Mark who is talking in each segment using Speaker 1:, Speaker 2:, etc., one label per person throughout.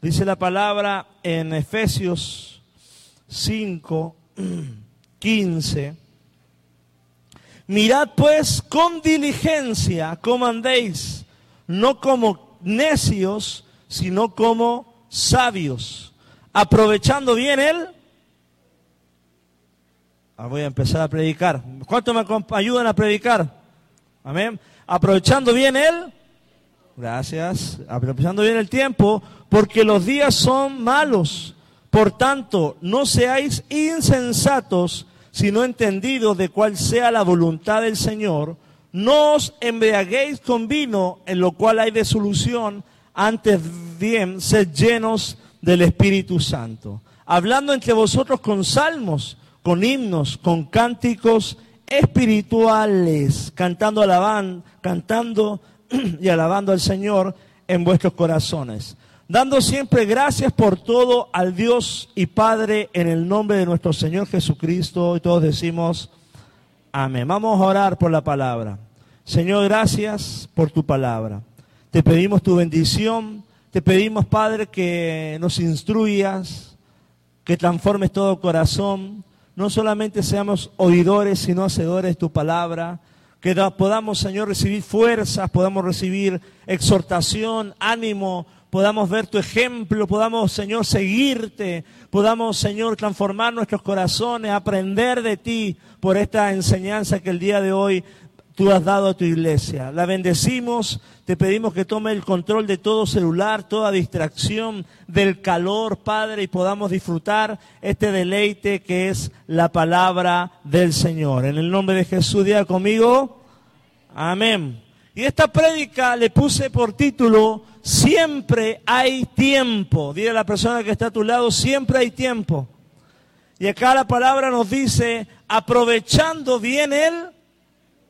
Speaker 1: Dice la palabra en Efesios 5, 15. Mirad pues con diligencia cómo andéis, no como necios, sino como sabios, aprovechando bien el... Ah, voy a empezar a predicar. ¿Cuántos me ayudan a predicar? Amén. Aprovechando bien el... Gracias. Aprovechando bien el tiempo, porque los días son malos. Por tanto, no seáis insensatos, sino entendidos de cuál sea la voluntad del Señor. No os embriaguéis con vino, en lo cual hay desolución, antes bien, sed llenos del Espíritu Santo. Hablando entre vosotros con salmos, con himnos, con cánticos espirituales, cantando, alaban, cantando y alabando al Señor en vuestros corazones dando siempre gracias por todo al Dios y Padre en el nombre de nuestro Señor Jesucristo. Y todos decimos, amén. Vamos a orar por la palabra. Señor, gracias por tu palabra. Te pedimos tu bendición. Te pedimos, Padre, que nos instruyas, que transformes todo corazón. No solamente seamos oidores, sino hacedores de tu palabra. Que podamos, Señor, recibir fuerzas, podamos recibir exhortación, ánimo, podamos ver tu ejemplo, podamos, Señor, seguirte, podamos, Señor, transformar nuestros corazones, aprender de ti por esta enseñanza que el día de hoy tú has dado a tu iglesia. La bendecimos, te pedimos que tome el control de todo celular, toda distracción del calor, Padre, y podamos disfrutar este deleite que es la palabra del Señor. En el nombre de Jesús, diga conmigo, amén. Y esta prédica le puse por título, Siempre hay tiempo. Dile a la persona que está a tu lado, siempre hay tiempo. Y acá la palabra nos dice, aprovechando bien Él.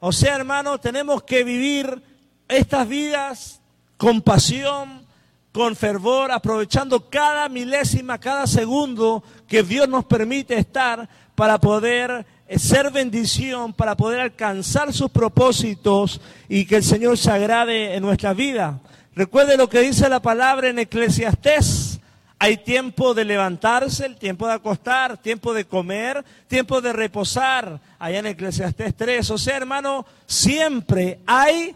Speaker 1: O sea, hermano, tenemos que vivir estas vidas con pasión, con fervor, aprovechando cada milésima, cada segundo que Dios nos permite estar para poder eh, ser bendición, para poder alcanzar sus propósitos y que el Señor se agrade en nuestra vida. Recuerde lo que dice la palabra en Eclesiastés. Hay tiempo de levantarse, el tiempo de acostar, tiempo de comer, tiempo de reposar, allá en Eclesiastés 3. O sea, hermano, siempre hay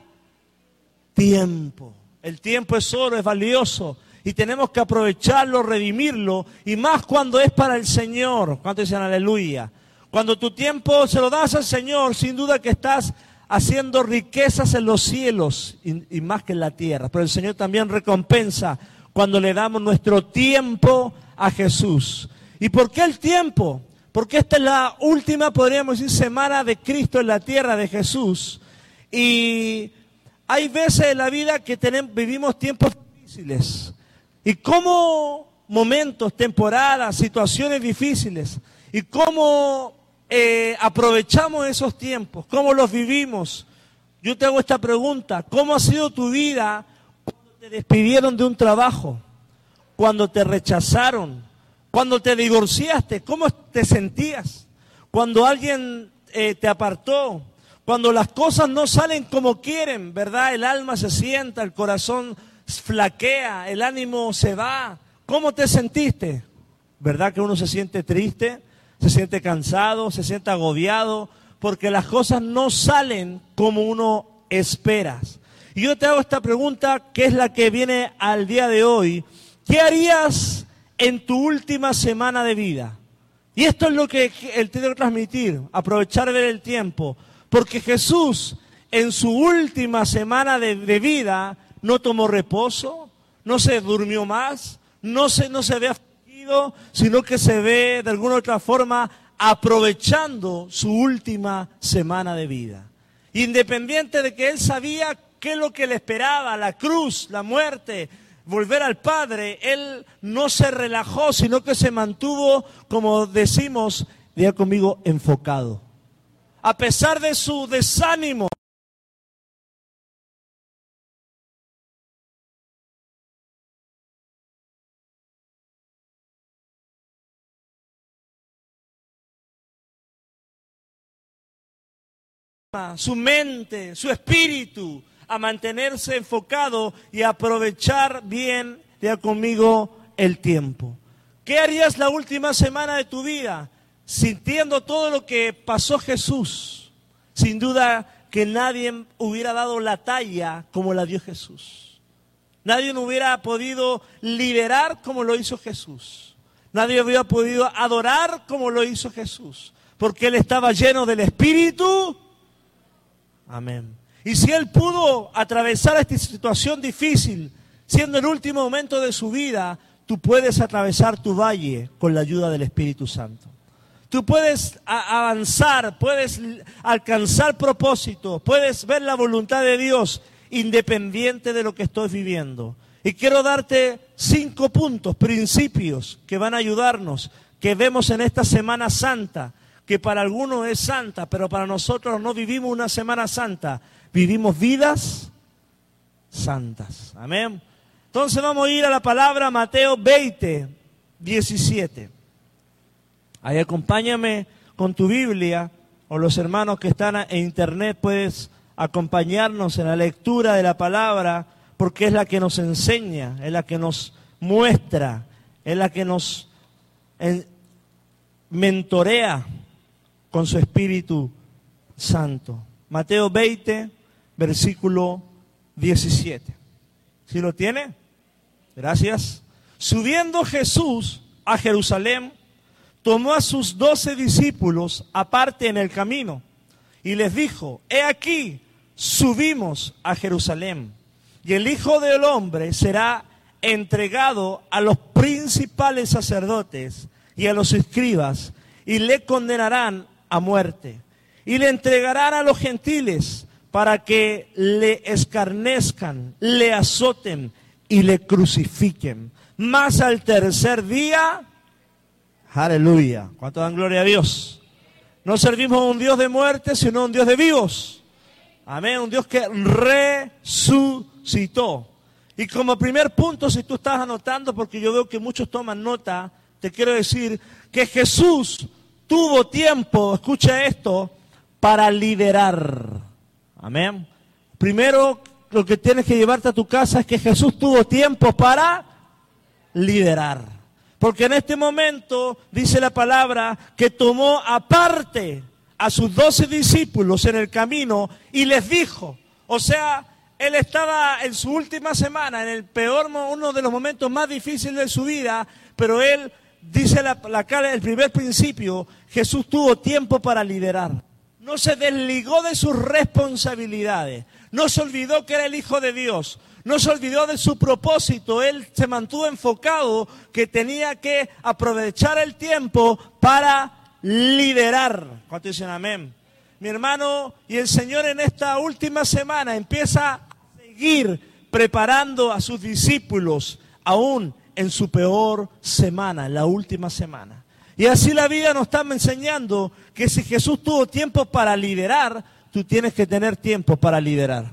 Speaker 1: tiempo. El tiempo es oro, es valioso y tenemos que aprovecharlo, redimirlo, y más cuando es para el Señor. ¿Cuánto dicen aleluya? Cuando tu tiempo se lo das al Señor, sin duda que estás haciendo riquezas en los cielos y, más que en la tierra. Pero el Señor también recompensa cuando le damos nuestro tiempo a Jesús. ¿Y por qué el tiempo? Porque esta es la última, podríamos decir, semana de Cristo en la tierra de Jesús. Y hay veces en la vida que tenemos, vivimos tiempos difíciles. Y cómo momentos, temporadas, situaciones difíciles. Y cómo eh, aprovechamos esos tiempos? ¿Cómo los vivimos? Yo te hago esta pregunta. ¿Cómo ha sido tu vida te despidieron de un trabajo? Cuando te rechazaron? Cuando te divorciaste? ¿Cómo te sentías? Cuando alguien eh, te apartó? Cuando las cosas no salen como quieren, ¿verdad? El alma se sienta, el corazón flaquea, el ánimo se va. ¿Cómo te sentiste? ¿Verdad que uno se siente triste? se siente cansado, se siente agobiado, porque las cosas no salen como uno espera. Y yo te hago esta pregunta, que es la que viene al día de hoy. ¿Qué harías en tu última semana de vida? Y esto es lo que él tiene que transmitir, aprovechar ver el tiempo. Porque Jesús en su última semana de, vida no tomó reposo, no se durmió más, no se, no se ve sino que se ve de alguna otra forma aprovechando su última semana de vida. Independiente de que él sabía qué es lo que le esperaba, la cruz, la muerte, volver al Padre, él no se relajó, sino que se mantuvo, como decimos, diga conmigo, enfocado. A pesar de su desánimo, su mente, su espíritu a mantenerse enfocado y aprovechar bien, ya conmigo, el tiempo. ¿Qué harías la última semana de tu vida sintiendo todo lo que pasó Jesús? Sin duda que nadie hubiera dado la talla como la dio Jesús. Nadie hubiera podido liberar como lo hizo Jesús. Nadie hubiera podido adorar como lo hizo Jesús. Porque Él estaba lleno del Espíritu. Amén. Y si Él pudo atravesar esta situación difícil, siendo el último momento de su vida, tú puedes atravesar tu valle con la ayuda del Espíritu Santo. Tú puedes avanzar, puedes alcanzar propósito, puedes ver la voluntad de Dios independiente de lo que estoy viviendo. Y quiero darte cinco puntos, principios que van a ayudarnos, que vemos en esta Semana Santa, que para algunos es santa, pero para nosotros no vivimos una Semana Santa, vivimos vidas santas. Amén. Entonces vamos a ir a la palabra Mateo 20, 17. Ahí acompáñame con tu Biblia o los hermanos que están en internet puedes acompañarnos en la lectura de la palabra porque es la que nos enseña, es la que nos muestra, es la que nos mentorea con su Espíritu Santo. Mateo 20, versículo 17. ¿Sí lo tiene? Gracias. Subiendo Jesús a Jerusalén, tomó a sus doce discípulos aparte en el camino y les dijo, he aquí, subimos a Jerusalén y el Hijo del Hombre será entregado a los principales sacerdotes y a los escribas y le condenarán a muerte y le entregarán a los gentiles para que le escarnezcan, le azoten y le crucifiquen. Más al tercer día Aleluya. ¿Cuánto dan gloria a Dios? No servimos a un Dios de muerte, sino a un Dios de vivos. Amén. Un Dios que resucitó. Y como primer punto, si tú estás anotando, porque yo veo que muchos toman nota, te quiero decir que Jesús tuvo tiempo, escucha esto, para liderar. Amén. Primero, lo que tienes que llevarte a tu casa es que Jesús tuvo tiempo para liderar. Porque en este momento dice la palabra que tomó aparte a sus doce discípulos en el camino y les dijo, o sea, él estaba en su última semana, en el peor, uno de los momentos más difíciles de su vida, pero él, dice la, la el primer principio, Jesús tuvo tiempo para liderar. No se desligó de sus responsabilidades, no se olvidó que era el Hijo de Dios, no se olvidó de su propósito, él se mantuvo enfocado que tenía que aprovechar el tiempo para liderar. ¿Cuánto dicen amén? Mi hermano y el Señor en esta última semana empieza a seguir preparando a sus discípulos aún en su peor semana, la última semana. Y así la vida nos está enseñando que si Jesús tuvo tiempo para liderar, tú tienes que tener tiempo para liderar.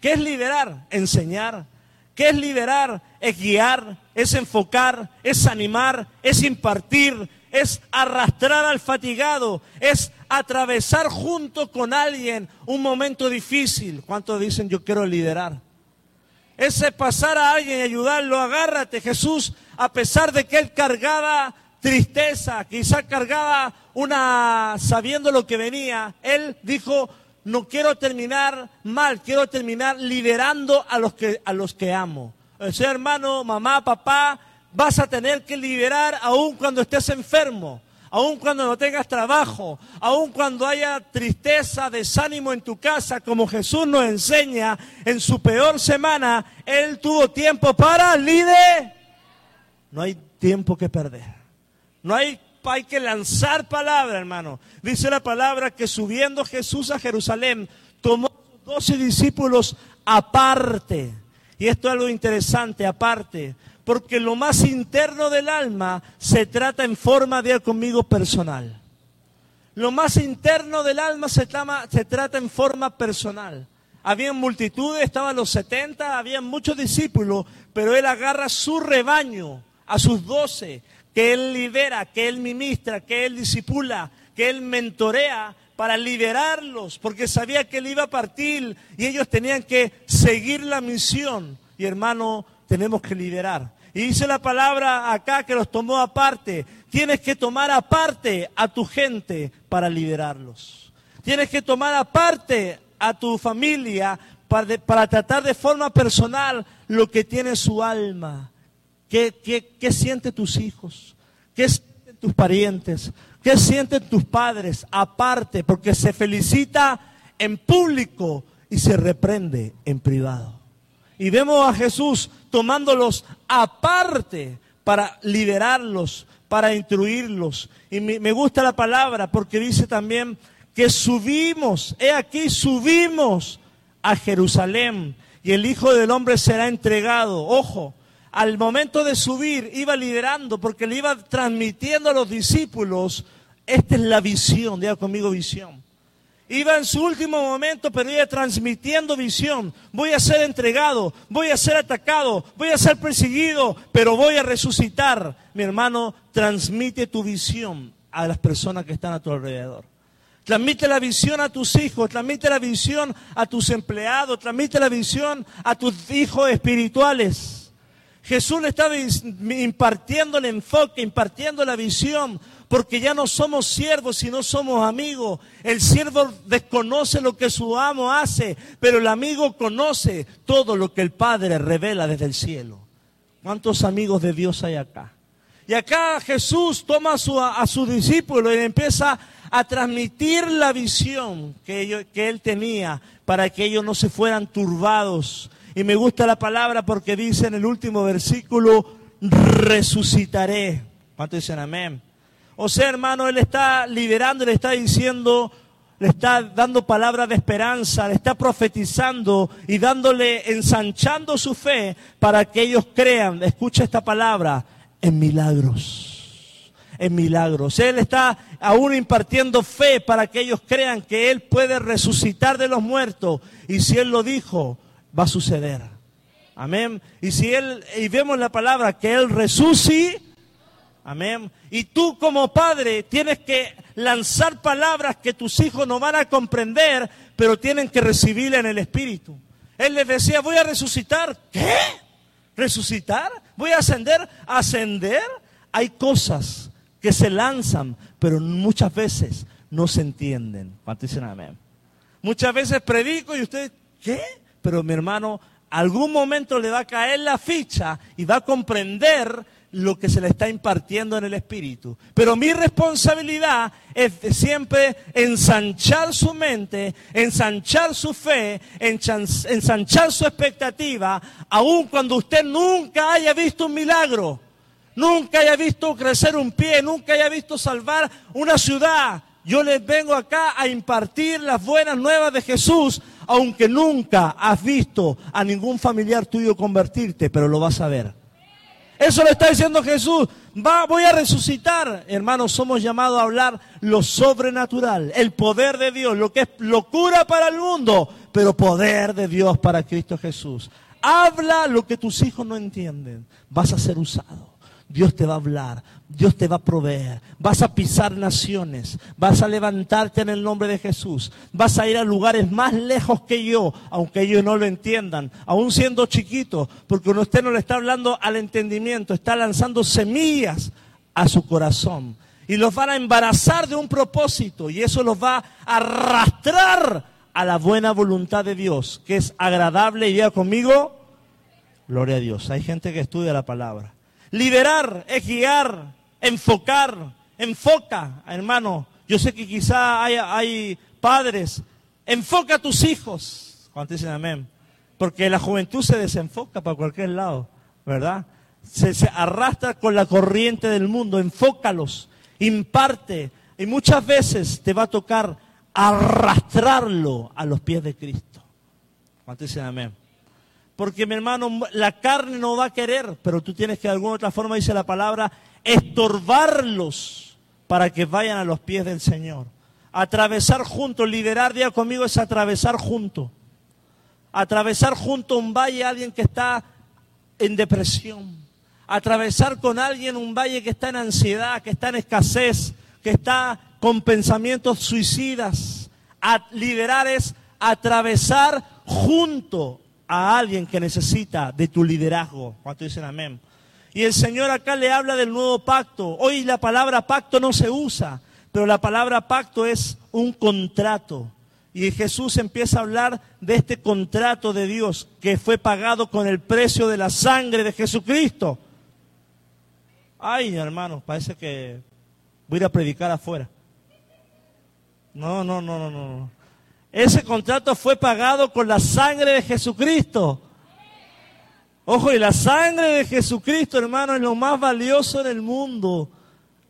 Speaker 1: ¿Qué es liderar? Enseñar. ¿Qué es liderar? Es guiar, es enfocar, es animar, es impartir, es arrastrar al fatigado, es atravesar junto con alguien un momento difícil. ¿Cuántos dicen yo quiero liderar? Ese pasar a alguien y ayudarlo, agárrate. Jesús, a pesar de que él cargaba tristeza, quizá cargaba una, sabiendo lo que venía, él dijo, no quiero terminar mal, quiero terminar liderando a los que, a los que amo. O sea, hermano, mamá, papá, vas a tener que liderar aún cuando estés enfermo, aún cuando no tengas trabajo, aún cuando haya tristeza, desánimo en tu casa, como Jesús nos enseña en su peor semana, Él tuvo tiempo para liderar. No hay tiempo que perder. No hay hay que lanzar palabra, hermano. Dice la palabra que subiendo Jesús a Jerusalén, tomó doce discípulos aparte. Y esto es algo interesante, aparte, porque lo más interno del alma se trata en forma de conmigo personal. Lo más interno del alma se, se trata en forma personal. Había multitudes, estaban los 70, había muchos discípulos, pero él agarra su rebaño, a sus doce, que Él lidera, que Él ministra, que Él disipula, que Él mentorea para liberarlos, porque sabía que Él iba a partir y ellos tenían que seguir la misión. Y hermano, tenemos que liderar. Y dice la palabra acá que los tomó aparte. Tienes que tomar aparte a tu gente para liderarlos. Tienes que tomar aparte a tu familia para, tratar de forma personal lo que tiene su alma. ¿Qué, qué, qué sienten tus hijos? ¿Qué sienten tus parientes? ¿Qué sienten tus padres? Aparte, porque se felicita en público y se reprende en privado. Y vemos a Jesús tomándolos aparte para liberarlos, para instruirlos. Y me gusta la palabra porque dice también que subimos, he aquí subimos a Jerusalén y el Hijo del Hombre será entregado. Ojo, al momento de subir iba liderando porque le iba transmitiendo a los discípulos, esta es la visión, diga conmigo visión. Iba en su último momento, pero iba transmitiendo visión. Voy a ser entregado, voy a ser atacado, voy a ser perseguido, pero voy a resucitar. Mi hermano, transmite tu visión a las personas que están a tu alrededor. Transmite la visión a tus hijos, transmite la visión a tus empleados, transmite la visión a tus hijos espirituales. Jesús le estaba impartiendo el enfoque, impartiendo la visión, porque ya no somos siervos, sino somos amigos. El siervo desconoce lo que su amo hace, pero el amigo conoce todo lo que el Padre revela desde el cielo. ¿Cuántos amigos de Dios hay acá? Y acá Jesús toma a su, a discípulo y empieza a transmitir la visión que, que él tenía para que ellos no se fueran turbados. Y me gusta la palabra porque dice en el último versículo, resucitaré. ¿Cuántos dicen amén? O sea, hermano, él está liberando, le está diciendo, le está dando palabras de esperanza, le está profetizando y dándole, ensanchando su fe para que ellos crean, escucha esta palabra, en milagros en milagros. Él está aún impartiendo fe para que ellos crean que Él puede resucitar de los muertos. Y si Él lo dijo, va a suceder. Amén. Y si Él, y vemos la palabra que Él resucita, amén. Y tú como padre tienes que lanzar palabras que tus hijos no van a comprender, pero tienen que recibirla en el Espíritu. Él les decía, voy a resucitar. ¿Qué? ¿Resucitar? ¿Voy a ascender? ¿Ascender? Hay cosas que se lanzan, pero muchas veces no se entienden. amén? Muchas veces predico y usted, ¿qué? Pero mi hermano, algún momento le va a caer la ficha y va a comprender lo que se le está impartiendo en el Espíritu. Pero mi responsabilidad es siempre ensanchar su mente, ensanchar su fe, ensanchar su expectativa, aun cuando usted nunca haya visto un milagro nunca haya visto crecer un pie, nunca haya visto salvar una ciudad. Yo les vengo acá a impartir las buenas nuevas de Jesús, aunque nunca has visto a ningún familiar tuyo convertirte, pero lo vas a ver. Eso le está diciendo Jesús. Va, voy a resucitar. Hermanos, somos llamados a hablar lo sobrenatural, el poder de Dios, lo que es locura para el mundo, pero poder de Dios para Cristo Jesús. Habla lo que tus hijos no entienden. Vas a ser usado. Dios te va a hablar, Dios te va a proveer, vas a pisar naciones, vas a levantarte en el nombre de Jesús, vas a ir a lugares más lejos que yo, aunque ellos no lo entiendan, aún siendo chiquitos, porque usted no le está hablando al entendimiento, está lanzando semillas a su corazón. Y los van a embarazar de un propósito y eso los va a arrastrar a la buena voluntad de Dios, que es agradable y diga conmigo, gloria a Dios. Hay gente que estudia la palabra. Liberar es guiar, enfocar, enfoca, hermano. Yo sé que quizá hay, padres, enfoca a tus hijos. Cuando dicen amén. Porque la juventud se desenfoca para cualquier lado, ¿verdad? Se, se arrastra con la corriente del mundo, enfócalos, imparte. Y muchas veces te va a tocar arrastrarlo a los pies de Cristo. ¿Cuántos dicen amén? Porque mi hermano, la carne no va a querer, pero tú tienes que de alguna otra forma, dice la palabra, estorbarlos para que vayan a los pies del Señor. Atravesar juntos, liderar día conmigo es atravesar juntos. Atravesar junto un valle a alguien que está en depresión. Atravesar con alguien un valle que está en ansiedad, que está en escasez, que está con pensamientos suicidas. A liderar es atravesar junto a alguien que necesita de tu liderazgo. ¿Cuánto dicen amén? Y el Señor acá le habla del nuevo pacto. Hoy la palabra pacto no se usa, pero la palabra pacto es un contrato. Y Jesús empieza a hablar de este contrato de Dios que fue pagado con el precio de la sangre de Jesucristo. Ay, hermano, parece que voy a ir a predicar afuera. No, no, no, no, no. Ese contrato fue pagado con la sangre de Jesucristo. Ojo, y la sangre de Jesucristo, hermano, es lo más valioso en el mundo.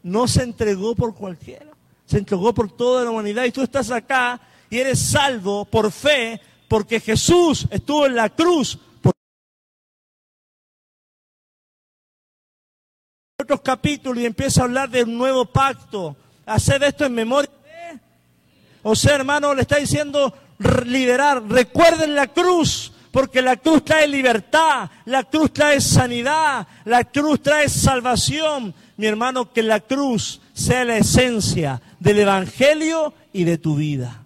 Speaker 1: No se entregó por cualquiera, se entregó por toda la humanidad. Y tú estás acá y eres salvo por fe, porque Jesús estuvo en la cruz. Otros capítulos y empieza a hablar del nuevo pacto. Hacer esto en memoria. O sea, hermano, le está diciendo liderar. Recuerden la cruz porque la cruz trae libertad, la cruz trae sanidad, la cruz trae salvación. Mi hermano, que la cruz sea la esencia del Evangelio y de tu vida.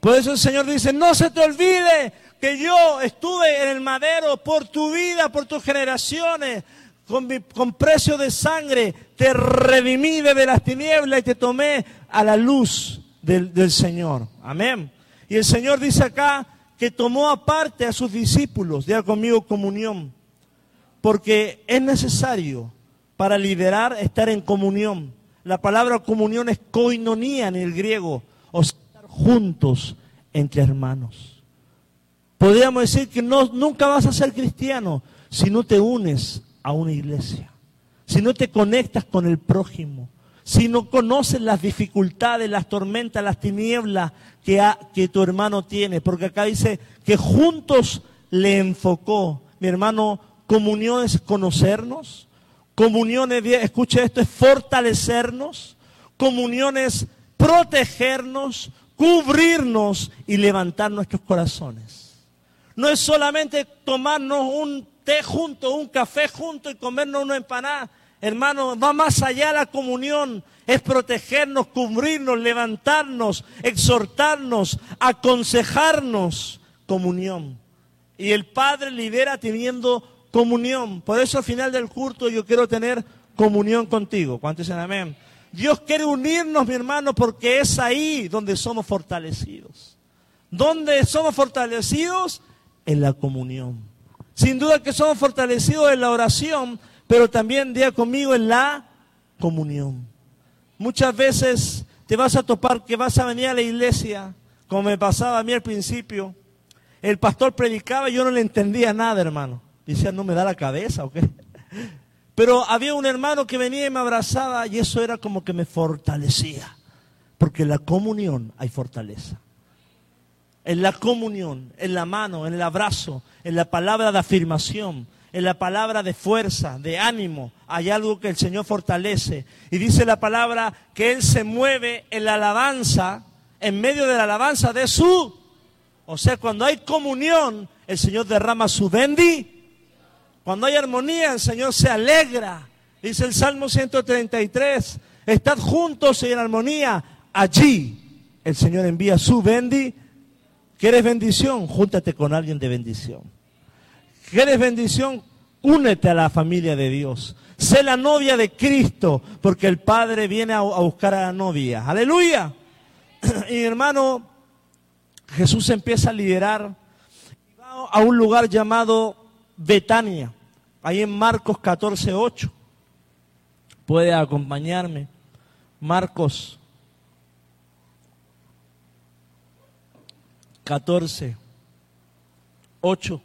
Speaker 1: Por eso el Señor dice, no se te olvide que yo estuve en el madero por tu vida, por tus generaciones, con, con precio de sangre, te redimí de las tinieblas y te tomé a la luz del, del Señor. Amén. Y el Señor dice acá, que tomó aparte a sus discípulos, diga conmigo comunión, porque es necesario para liderar estar en comunión. La palabra comunión es koinonía en el griego, o sea, estar juntos entre hermanos. Podríamos decir que no, nunca vas a ser cristiano si no te unes a una iglesia, si no te conectas con el prójimo, si no conoces las dificultades, las tormentas, las tinieblas que, que tu hermano tiene, porque acá dice que juntos le enfocó. Mi hermano, comunión es conocernos, comunión es, escuche esto, es fortalecernos, comunión es protegernos, cubrirnos y levantar nuestros corazones. No es solamente tomarnos un té junto, un café junto y comernos una empanada Hermano, va más allá la comunión. Es protegernos, cubrirnos, levantarnos, exhortarnos, aconsejarnos. Comunión. Y el Padre lidera teniendo comunión. Por eso al final del culto yo quiero tener comunión contigo. ¿Cuántos dicen amén? Dios quiere unirnos, mi hermano, porque es ahí donde somos fortalecidos. ¿Dónde somos fortalecidos? En la comunión. Sin duda que somos fortalecidos en la oración, pero también día conmigo en la comunión. Muchas veces te vas a topar que vas a venir a la iglesia, como me pasaba a mí al principio. El pastor predicaba y yo no le entendía nada, hermano. Decía, no me da la cabeza o qué. Pero había un hermano que venía y me abrazaba y eso era como que me fortalecía. Porque en la comunión hay fortaleza. En la comunión, en la mano, en el abrazo, en la palabra de afirmación, en la palabra de fuerza, de ánimo. Hay algo que el Señor fortalece. Y dice la palabra que Él se mueve en la alabanza, en medio de la alabanza de su. O sea, cuando hay comunión, el Señor derrama su bendi. Cuando hay armonía, el Señor se alegra. Dice el Salmo 133, estad juntos en armonía. Allí el Señor envía su bendi. ¿Quieres bendición? Júntate con alguien de bendición. ¿Quieres bendición? Únete a la familia de Dios. Sé la novia de Cristo, porque el Padre viene a, buscar a la novia. Aleluya. Y hermano, Jesús empieza a liderar a un lugar llamado Betania, ahí en Marcos 14, 8. Puede acompañarme. Marcos 14, 8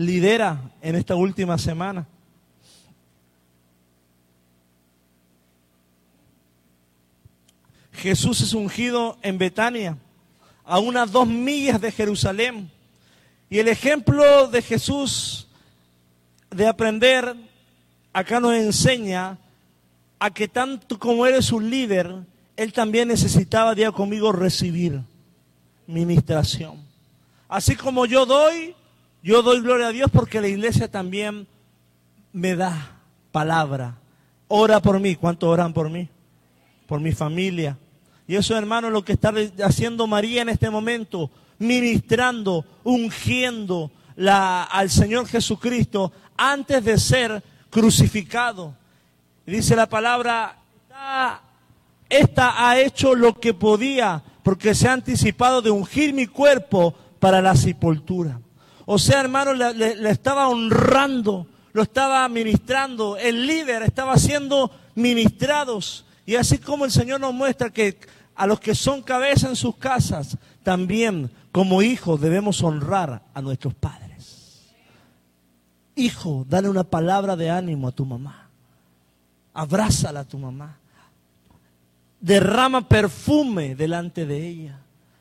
Speaker 1: lidera en esta última semana. Jesús es ungido en Betania, a unas dos millas de Jerusalén. Y el ejemplo de Jesús de aprender, acá nos enseña a que tanto como eres un líder, él también necesitaba día conmigo recibir ministración. Así como yo doy, yo doy gloria a Dios porque la iglesia también me da palabra. Ora por mí. ¿Cuánto oran por mí? Por mi familia. Y eso, hermano, lo que está haciendo María en este momento, ministrando, ungiendo la, al Señor Jesucristo antes de ser crucificado. Dice la palabra, esta ha hecho lo que podía porque se ha anticipado de ungir mi cuerpo para la sepultura. O sea, hermano, le, estaba honrando, lo estaba ministrando, el líder estaba siendo ministrados. Y así como el Señor nos muestra que a los que son cabeza en sus casas, también como hijos debemos honrar a nuestros padres. Hijo, dale una palabra de ánimo a tu mamá. Abrázala a tu mamá. Derrama perfume delante de ella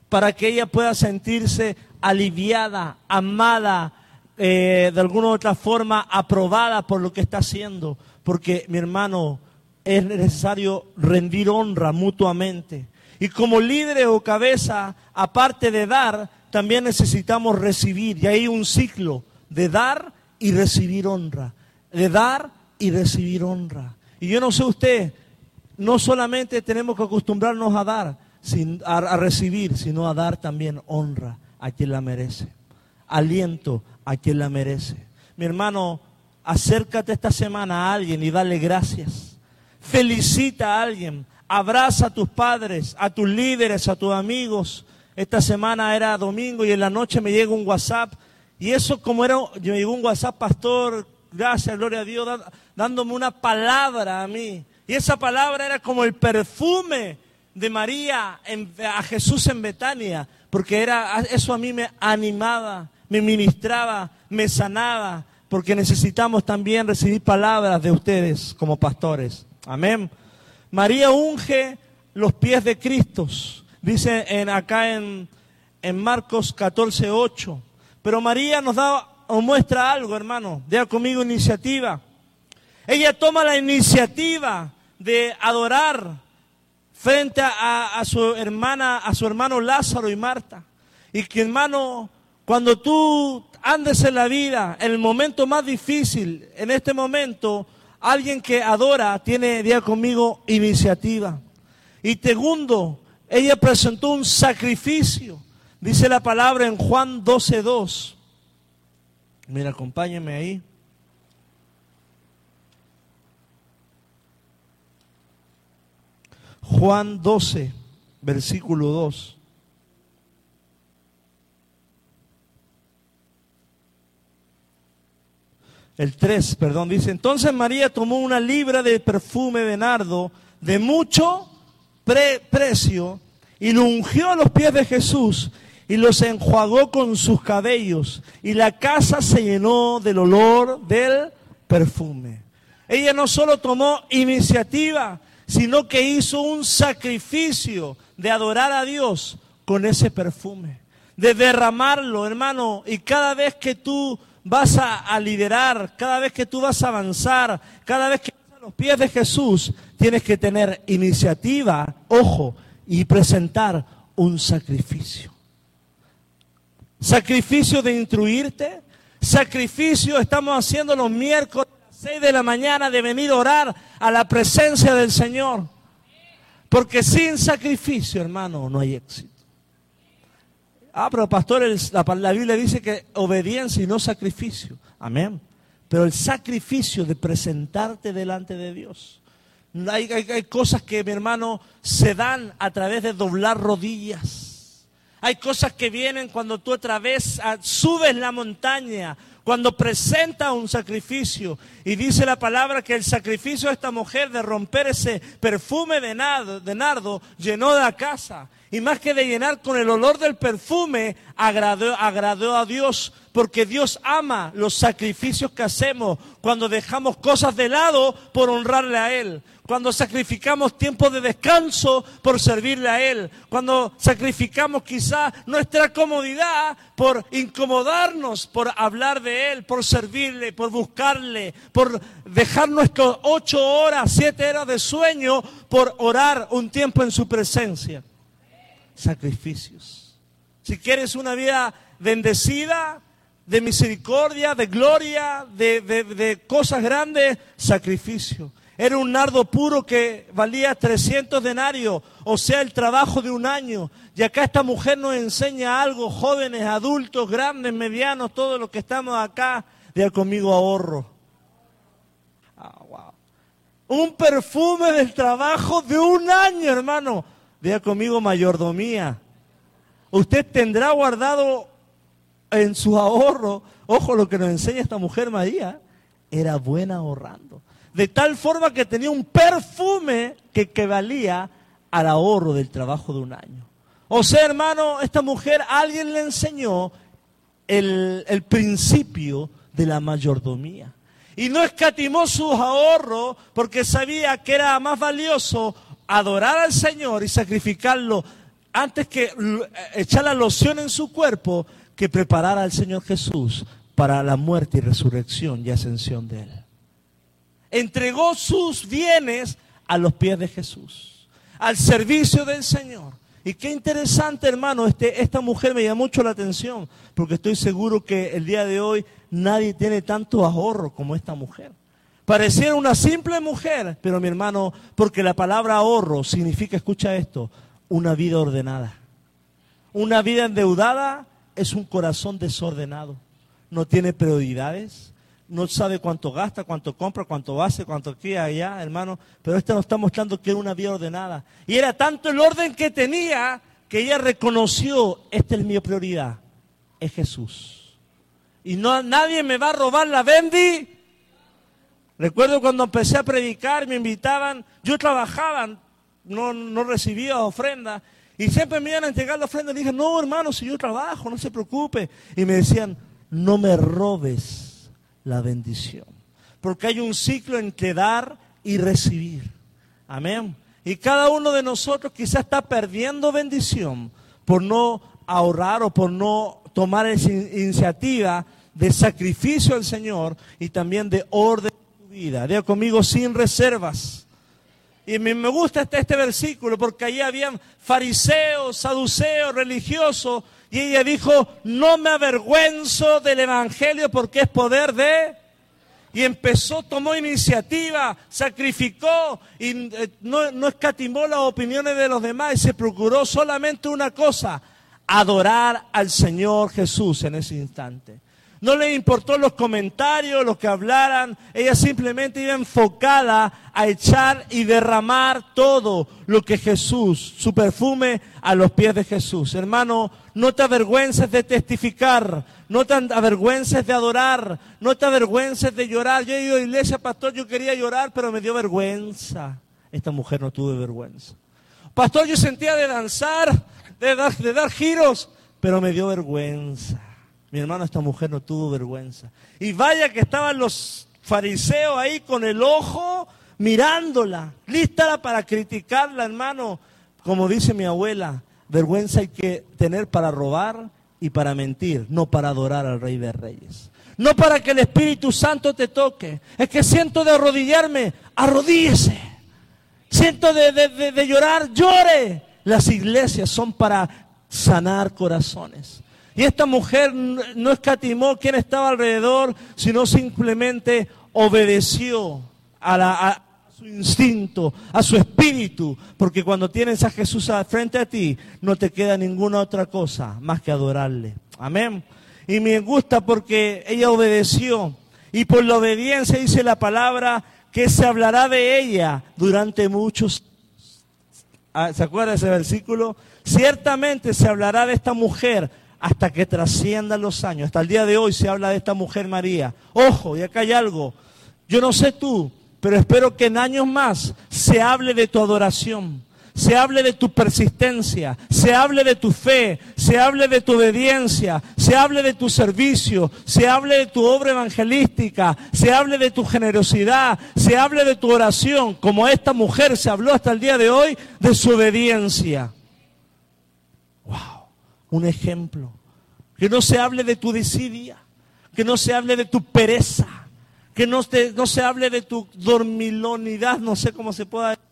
Speaker 1: para que ella pueda sentirse aliviada, amada, eh, de alguna u otra forma aprobada por lo que está haciendo. Porque, mi hermano, es necesario rendir honra mutuamente. Y como líder o cabeza, aparte de dar, también necesitamos recibir. Y hay un ciclo de dar y recibir honra. De dar y recibir honra. Y yo no sé usted, no solamente tenemos que acostumbrarnos a dar, a, recibir, sino a dar también honra a quien la merece, aliento a quien la merece. Mi hermano, acércate esta semana a alguien y dale gracias. Felicita a alguien, abraza a tus padres, a tus líderes, a tus amigos. Esta semana era domingo y en la noche me llega un WhatsApp. Y eso como era, me llegó un WhatsApp, pastor, gracias, gloria a Dios, dándome una palabra a mí. Y esa palabra era como el perfume de María a Jesús en Betania, porque era, eso a mí me animaba, me ministraba, me sanaba, porque necesitamos también recibir palabras de ustedes como pastores. Amén. María unge los pies de Cristo, dice en, acá en, en Marcos 14, 8. Pero María nos da o muestra algo, hermano. Dea conmigo iniciativa. Ella toma la iniciativa de adorar frente a, su hermana, a su hermano Lázaro y Marta. Y que hermano, cuando tú andes en la vida, en el momento más difícil, en este momento, alguien que adora tiene, día conmigo, iniciativa. Y segundo, ella presentó un sacrificio. Dice la palabra en Juan 12.2. Mira, acompáñeme ahí. Juan 12, versículo 2. El 3, perdón, dice, entonces María tomó una libra de perfume de nardo de mucho precio y lo ungió a los pies de Jesús y los enjuagó con sus cabellos y la casa se llenó del olor del perfume. Ella no solo tomó iniciativa, sino que hizo un sacrificio de adorar a Dios con ese perfume, de derramarlo, hermano, y cada vez que tú vas a, liderar, cada vez que tú vas a avanzar, cada vez que vas a los pies de Jesús, tienes que tener iniciativa, ojo, y presentar un sacrificio. Sacrificio de instruirte, sacrificio estamos haciendo los miércoles 6 de la mañana de venir a orar a la presencia del Señor. Porque sin sacrificio, hermano, no hay éxito. Ah, pero pastor, la, Biblia dice que obediencia y no sacrificio. Amén. Pero el sacrificio de presentarte delante de Dios. Hay, hay, cosas que, mi hermano, se dan a través de doblar rodillas. Hay cosas que vienen cuando tú otra vez ah, subes la montaña cuando presenta un sacrificio y dice la palabra que el sacrificio de esta mujer de romper ese perfume de nardo, de llenó la casa. Y más que de llenar con el olor del perfume, agradó a Dios, porque Dios ama los sacrificios que hacemos cuando dejamos cosas de lado por honrarle a Él cuando sacrificamos tiempo de descanso por servirle a Él, cuando sacrificamos quizá nuestra comodidad por incomodarnos, por hablar de Él, por servirle, por buscarle, por dejar nuestras ocho horas, siete horas de sueño, por orar un tiempo en su presencia. Sacrificios. Si quieres una vida bendecida, de misericordia, de gloria, de, de cosas grandes, sacrificio. Era un nardo puro que valía 300 denarios, o sea, el trabajo de un año. Y acá esta mujer nos enseña algo, jóvenes, adultos, grandes, medianos, todos los que estamos acá, de conmigo ahorro. Ah, wow. Un perfume del trabajo de un año, hermano. Diga conmigo mayordomía. Usted tendrá guardado en su ahorro, ojo lo que nos enseña esta mujer María, era buena ahorrando. De tal forma que tenía un perfume que, que valía al ahorro del trabajo de un año. O sea, hermano, esta mujer, alguien le enseñó el, el principio de la mayordomía. Y no escatimó sus ahorros porque sabía que era más valioso adorar al Señor y sacrificarlo antes que echar la loción en su cuerpo que preparar al Señor Jesús para la muerte y resurrección y ascensión de Él. Entregó sus bienes a los pies de Jesús, al servicio del Señor. Y qué interesante, hermano, este, esta mujer me llama mucho la atención, porque estoy seguro que el día de hoy nadie tiene tanto ahorro como esta mujer. Pareciera una simple mujer, pero mi hermano, porque la palabra ahorro significa, escucha esto, una vida ordenada. Una vida endeudada es un corazón desordenado. No tiene prioridades, no sabe cuánto gasta, cuánto compra, cuánto hace, cuánto quiere allá, hermano. Pero esta nos está mostrando que era una vida ordenada. Y era tanto el orden que tenía que ella reconoció, esta es mi prioridad, es Jesús. Y no, nadie me va a robar la bendi Recuerdo cuando empecé a predicar, me invitaban, yo trabajaba, no, no recibía ofrenda, y siempre me iban a entregar la ofrenda. Y dije, no, hermano, si yo trabajo, no se preocupe. Y me decían, no me robes la bendición. Porque hay un ciclo entre dar y recibir. Amén. Y cada uno de nosotros quizás está perdiendo bendición por no ahorrar o por no tomar esa iniciativa de sacrificio al Señor y también de orden vida. Diga conmigo sin reservas. Y me gusta este, este versículo porque allí habían fariseos, saduceos, religiosos. Y ella dijo, no me avergüenzo del Evangelio porque es poder de... Y empezó, tomó iniciativa, sacrificó y eh, no, no escatimó las opiniones de los demás y se procuró solamente una cosa, adorar al Señor Jesús en ese instante. No le importó los comentarios, los que hablaran. Ella simplemente iba enfocada a echar y derramar todo lo que Jesús, su perfume a los pies de Jesús. Hermano, no te avergüences de testificar, no te avergüences de adorar, no te avergüences de llorar. Yo he ido a iglesia, pastor, yo quería llorar, pero me dio vergüenza. Esta mujer no tuvo vergüenza. Pastor, yo sentía de danzar, de dar, de dar giros, pero me dio vergüenza. Mi hermano, esta mujer no tuvo vergüenza. Y vaya que estaban los fariseos ahí con el ojo mirándola, lista para criticarla, hermano. Como dice mi abuela, vergüenza hay que tener para robar y para mentir, no para adorar al Rey de Reyes. No para que el Espíritu Santo te toque. Es que siento de arrodillarme, arrodíllese. Siento de, de llorar, llore. Las iglesias son para sanar corazones. Y esta mujer no escatimó quién estaba alrededor, sino simplemente obedeció a, su instinto, a su espíritu, porque cuando tienes a Jesús frente a ti, no te queda ninguna otra cosa más que adorarle. Amén. Y me gusta porque ella obedeció. Y por la obediencia dice la palabra que se hablará de ella durante muchos ah, ¿Se acuerda ese versículo? Ciertamente se hablará de esta mujer hasta que trasciendan los años. Hasta el día de hoy se habla de esta mujer María. Ojo, y acá hay algo. Yo no sé tú, pero espero que en años más se hable de tu adoración, se hable de tu persistencia, se hable de tu fe, se hable de tu obediencia, se hable de tu servicio, se hable de tu obra evangelística, se hable de tu generosidad, se hable de tu oración, como esta mujer se habló hasta el día de hoy de su obediencia un ejemplo. Que no se hable de tu desidia, que no se hable de tu pereza, que no, no se hable de tu dormilonidad, no sé cómo se pueda decir,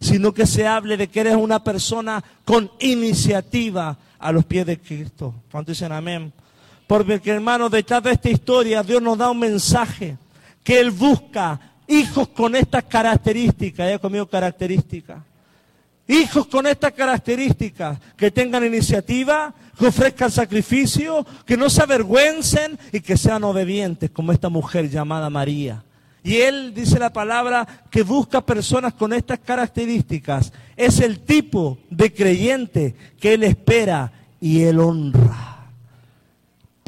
Speaker 1: sino que se hable de que eres una persona con iniciativa a los pies de Cristo. ¿Cuánto dicen amén? Porque hermano, detrás de esta historia Dios nos da un mensaje que Él busca hijos con estas características, ya conmigo características Hijos con estas características, que tengan iniciativa, que ofrezcan sacrificio, que no se avergüencen y que sean obedientes como esta mujer llamada María. Y él dice la palabra que busca personas con estas características. Es el tipo de creyente que él espera y él honra.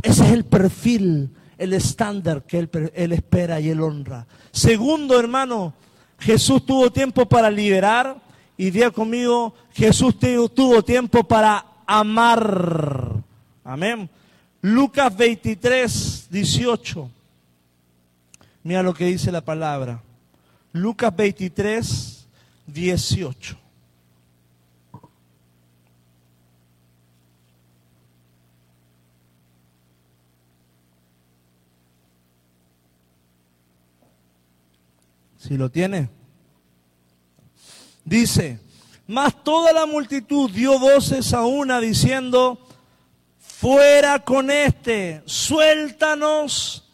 Speaker 1: Ese es el perfil, el estándar que él, él espera y él honra. Segundo, hermano, Jesús tuvo tiempo para liberar y día conmigo, Jesús tuvo tiempo para amar. Amén. Lucas 23, 18. Mira lo que dice la palabra. Lucas 23, 18. Si lo tiene. Dice, mas toda la multitud dio voces a una diciendo, fuera con este, suéltanos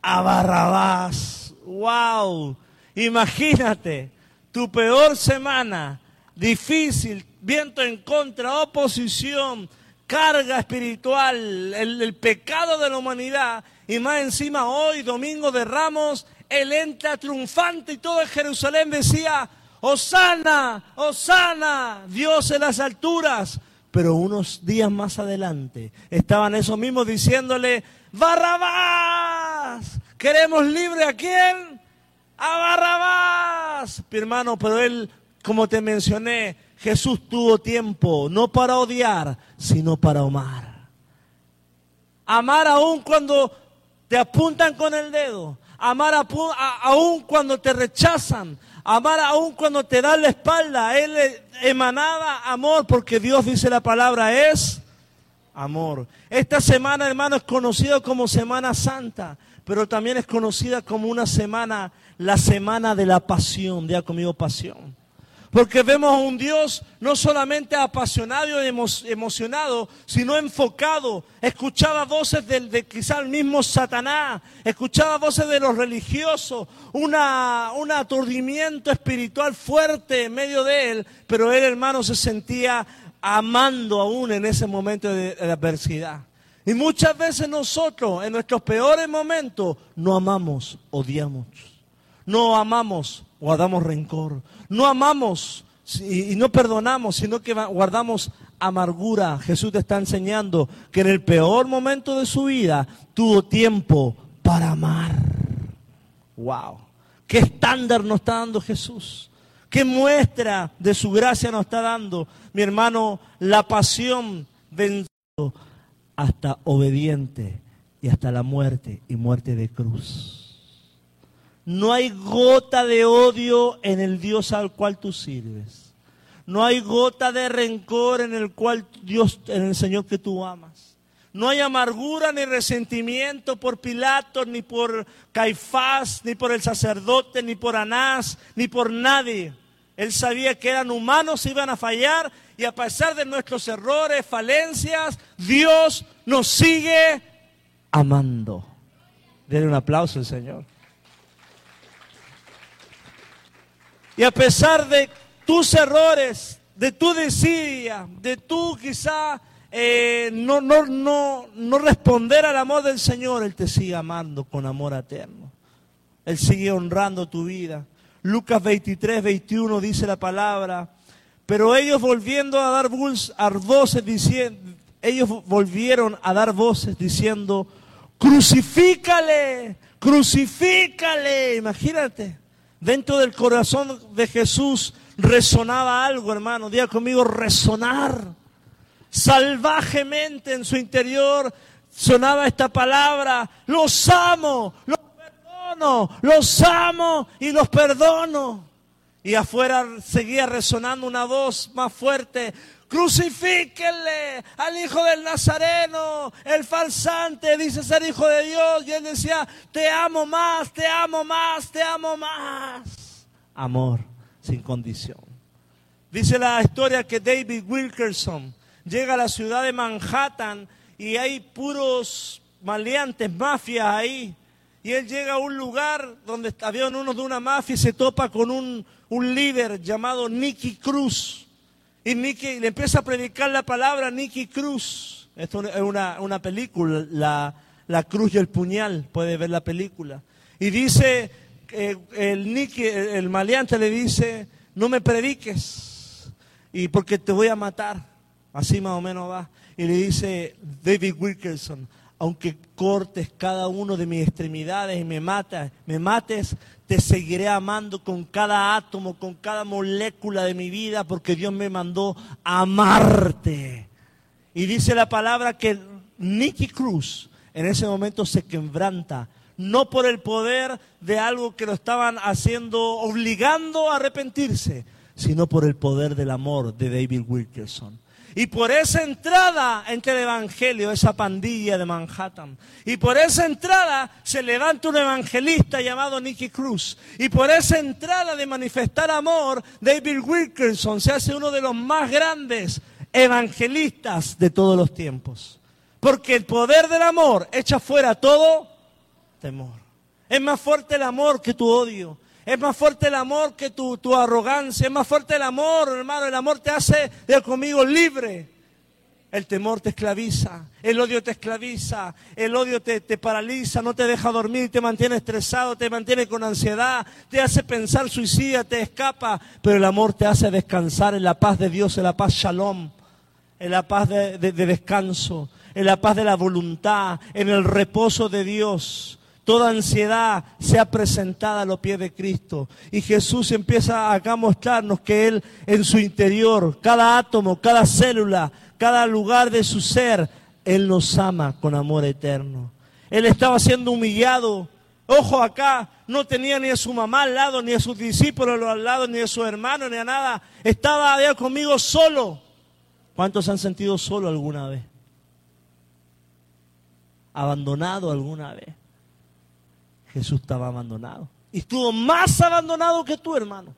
Speaker 1: a Barrabás. ¡Wow! Imagínate, tu peor semana, difícil, viento en contra, oposición, carga espiritual, el, pecado de la humanidad, y más encima hoy, domingo de Ramos, él entra triunfante y todo Jerusalén decía, Osana, Osana, Dios en las alturas. Pero unos días más adelante estaban esos mismos diciéndole, Barrabás, queremos libre a quién? A Barrabás. Mi hermano, pero él, como te mencioné, Jesús tuvo tiempo no para odiar, sino para amar. Amar aún cuando te apuntan con el dedo, amar aún cuando te rechazan, amar aún cuando te dan la espalda. Él emanaba amor porque Dios dice la palabra es amor. Esta semana, hermano, es conocida como Semana Santa, pero también es conocida como una semana, la semana de la pasión. Día conmigo pasión. Porque vemos a un Dios no solamente apasionado y emocionado, sino enfocado. Escuchaba voces de, de quizá el mismo Satanás, escuchaba voces de los religiosos, un aturdimiento espiritual fuerte en medio de él, pero él, hermano, se sentía amando aún en ese momento de, de adversidad. Y muchas veces nosotros, en nuestros peores momentos, no amamos, odiamos. No amamos, guardamos rencor. No amamos y no perdonamos, sino que guardamos amargura. Jesús te está enseñando que en el peor momento de su vida tuvo tiempo para amar. Wow. ¿Qué estándar nos está dando Jesús? ¿Qué muestra de su gracia nos está dando? Mi hermano, la pasión vencido hasta obediente y hasta la muerte y muerte de cruz. No hay gota de odio en el Dios al cual tú sirves. No hay gota de rencor en el cual Dios, en el Señor que tú amas. No hay amargura ni resentimiento por Pilato, ni por Caifás, ni por el sacerdote, ni por Anás, ni por nadie. Él sabía que eran humanos, iban a fallar, y a pesar de nuestros errores, falencias, Dios nos sigue amando. Denle un aplauso al Señor. Y a pesar de tus errores, de tu desidia, de tu quizá eh, no, no, no, no responder al amor del Señor, Él te sigue amando con amor eterno. Él sigue honrando tu vida. Lucas 23, 21 dice la palabra, pero ellos volviendo a dar voces diciendo, ellos volvieron a dar voces diciendo, crucifícale, crucifícale, imagínate. Dentro del corazón de Jesús resonaba algo, hermano. Diga conmigo, resonar. Salvajemente en su interior sonaba esta palabra. Los amo, los perdono, los amo y los perdono. Y afuera seguía resonando una voz más fuerte crucifíquenle al hijo del Nazareno, el falsante, dice ser hijo de Dios. Y él decía, te amo más, te amo más, te amo más. Amor sin condición. Dice la historia que David Wilkerson llega a la ciudad de Manhattan y hay puros maleantes, mafias ahí. Y él llega a un lugar donde había uno de una mafia y se topa con un, un líder llamado Nicky Cruz. Y Nicky le empieza a predicar la palabra Nicky Cruz. Esto es una, una película, la, la cruz y el puñal, puede ver la película. Y dice, eh, el, Nicky, el maleante le dice, no me prediques, y porque te voy a matar. Así más o menos va. Y le dice David Wilkerson, aunque cortes cada uno de mis extremidades y me matas, me mates, te seguiré amando con cada átomo, con cada molécula de mi vida, porque Dios me mandó amarte. Y dice la palabra que Nicky Cruz en ese momento se quebranta, no por el poder de algo que lo estaban haciendo, obligando a arrepentirse, sino por el poder del amor de David Wilkerson. Y por esa entrada entre el Evangelio, esa pandilla de Manhattan. Y por esa entrada se levanta un evangelista llamado Nicky Cruz. Y por esa entrada de manifestar amor, David Wilkerson se hace uno de los más grandes evangelistas de todos los tiempos. Porque el poder del amor echa fuera todo temor. Es más fuerte el amor que tu odio. Es más fuerte el amor que tu, tu arrogancia. Es más fuerte el amor, hermano. El amor te hace, de conmigo, libre. El temor te esclaviza, el odio te esclaviza, el odio te, te, paraliza, no te deja dormir, te mantiene estresado, te mantiene con ansiedad, te hace pensar suicida, te escapa, pero el amor te hace descansar en la paz de Dios, en la paz shalom, en la paz de, de, de descanso, en la paz de la voluntad, en el reposo de Dios toda ansiedad sea presentada a los pies de Cristo. Y Jesús empieza acá a mostrarnos que Él en su interior, cada átomo, cada célula, cada lugar de su ser, Él nos ama con amor eterno. Él estaba siendo humillado. Ojo acá, no tenía ni a su mamá al lado, ni a sus discípulos al lado, ni a su hermano, ni a nada. Estaba allá conmigo solo. ¿Cuántos han sentido solo alguna vez? Abandonado alguna vez. Jesús estaba abandonado. Y estuvo más abandonado que tú, hermano.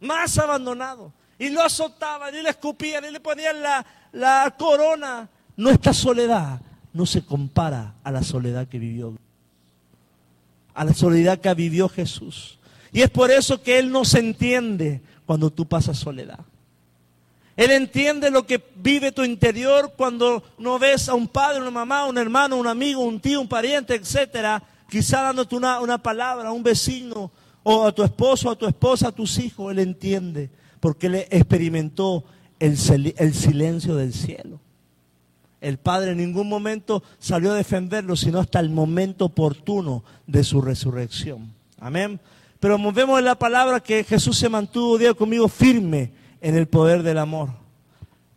Speaker 1: Más abandonado. Y lo azotaban, y le escupían, y le ponían la, la corona. Nuestra soledad no se compara a la soledad que vivió. A la soledad que vivió Jesús. Y es por eso que Él no se entiende cuando tú pasas soledad. Él entiende lo que vive tu interior cuando no ves a un padre, una mamá, un hermano, un amigo, un tío, un pariente, etcétera, quizá dándote una, una palabra a un vecino o a tu esposo, a tu esposa, a tus hijos, Él entiende, porque Él experimentó el, el silencio del cielo. El Padre en ningún momento salió a defenderlo, sino hasta el momento oportuno de su resurrección. Amén. Pero vemos en la palabra que Jesús se mantuvo, día conmigo, firme en el poder del amor.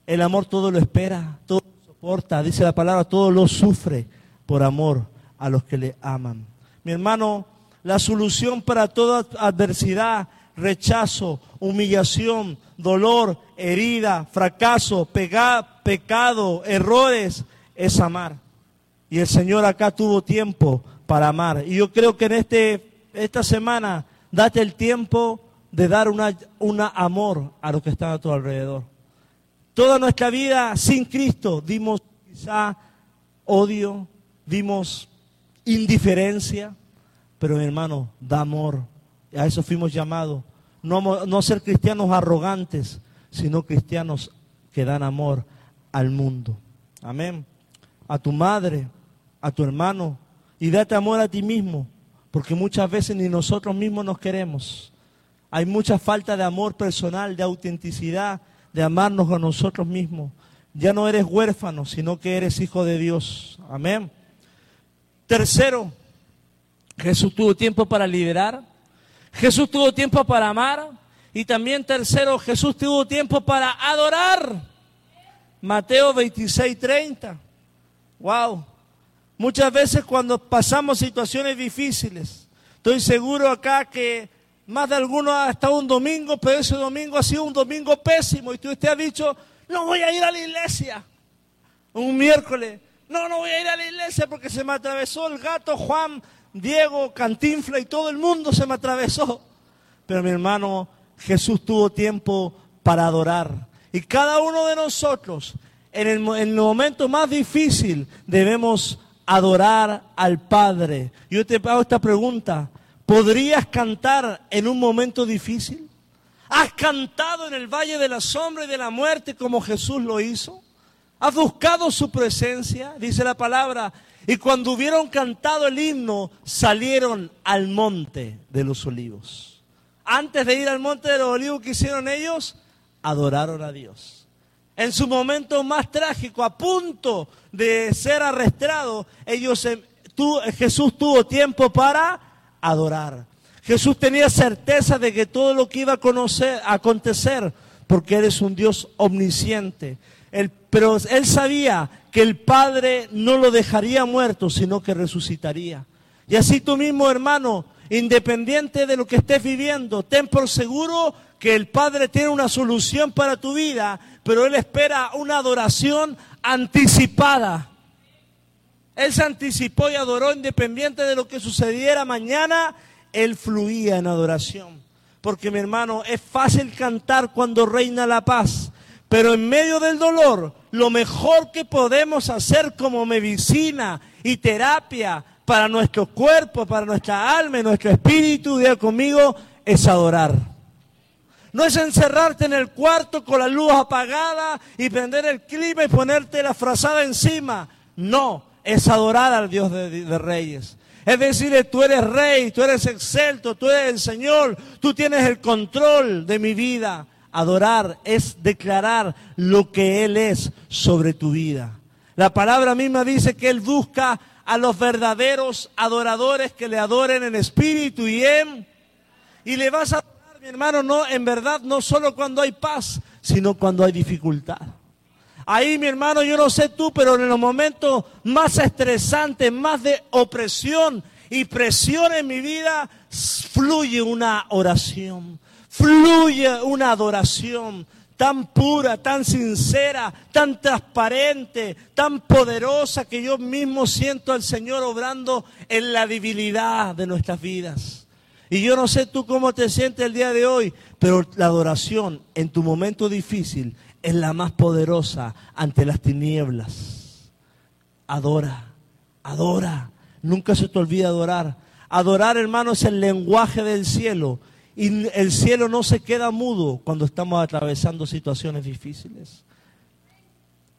Speaker 1: El amor todo lo espera, todo lo soporta, dice la palabra, todo lo sufre por amor a los que le aman. Mi hermano, la solución para toda adversidad, rechazo, humillación, dolor, herida, fracaso, pecado, errores, es amar. Y el Señor acá tuvo tiempo para amar. Y yo creo que en este, esta semana, date el tiempo de dar una, una amor a los que están a tu alrededor. Toda nuestra vida sin Cristo dimos quizá odio, dimos indiferencia, pero mi hermano, da amor. A eso fuimos llamados. No, no ser cristianos arrogantes, sino cristianos que dan amor al mundo. Amén. A tu madre, a tu hermano, y date amor a ti mismo, porque muchas veces ni nosotros mismos nos queremos. Hay mucha falta de amor personal, de autenticidad, de amarnos a nosotros mismos. Ya no eres huérfano, sino que eres hijo de Dios. Amén. Tercero, Jesús tuvo tiempo para liderar. Jesús tuvo tiempo para amar. Y también tercero, Jesús tuvo tiempo para adorar. Mateo 26, 30. Wow. Muchas veces cuando pasamos situaciones difíciles, estoy seguro acá que más de alguno ha estado un domingo, pero ese domingo ha sido un domingo pésimo y usted ha dicho, no voy a ir a la iglesia. Un miércoles, no, no voy a ir a la iglesia porque se me atravesó el gato Juan, Diego, Cantinfla y todo el mundo se me atravesó. Pero mi hermano, Jesús tuvo tiempo para adorar. Y cada uno de nosotros, en el, en el momento más difícil, debemos adorar al Padre. Yo te hago esta pregunta. ¿Podrías cantar en un momento difícil? ¿Has cantado en el valle de la sombra y de la muerte como Jesús lo hizo? ¿Has buscado su presencia? Dice la palabra. Y cuando hubieron cantado el himno, salieron al monte de los olivos. Antes de ir al monte de los olivos, ¿qué hicieron ellos? Adoraron a Dios. En su momento más trágico, a punto de ser arrestado, ellos, Jesús tuvo tiempo para adorar. Jesús tenía certeza de que todo lo que iba a, a acontecer, porque Él es un Dios omnisciente. Pero Él sabía que el Padre no lo dejaría muerto, sino que resucitaría. Y así tú mismo, hermano, independiente de lo que estés viviendo, ten por seguro que el Padre tiene una solución para tu vida, pero Él espera una adoración anticipada. Él se anticipó y adoró independiente de lo que sucediera mañana, Él fluía en adoración. Porque mi hermano, es fácil cantar cuando reina la paz, pero en medio del dolor, lo mejor que podemos hacer como medicina y terapia para nuestro cuerpo, para nuestra alma y nuestro espíritu, diga conmigo, es adorar. No es encerrarte en el cuarto con la luz apagada y prender el clima y ponerte la frazada encima. No, es adorar al Dios de, reyes. Es decir, tú eres rey, tú eres excelto, tú eres el Señor, tú tienes el control de mi vida. Adorar es declarar lo que Él es sobre tu vida. La palabra misma dice que Él busca a los verdaderos adoradores que le adoren en espíritu y en... Y le vas a adorar, mi hermano, no, en verdad, no solo cuando hay paz, sino cuando hay dificultad. Ahí, mi hermano, yo no sé tú, pero en los momentos más estresantes, más de opresión y presión en mi vida, fluye una oración, fluye una adoración tan pura, tan sincera, tan transparente, tan poderosa que yo mismo siento al Señor obrando en la debilidad de nuestras vidas. Y yo no sé tú cómo te sientes el día de hoy, pero la adoración en tu momento difícil es la más poderosa ante las tinieblas. Adora, adora. Nunca se te olvide adorar. Adorar, hermano, es el lenguaje del cielo. Y el cielo no se queda mudo cuando estamos atravesando situaciones difíciles.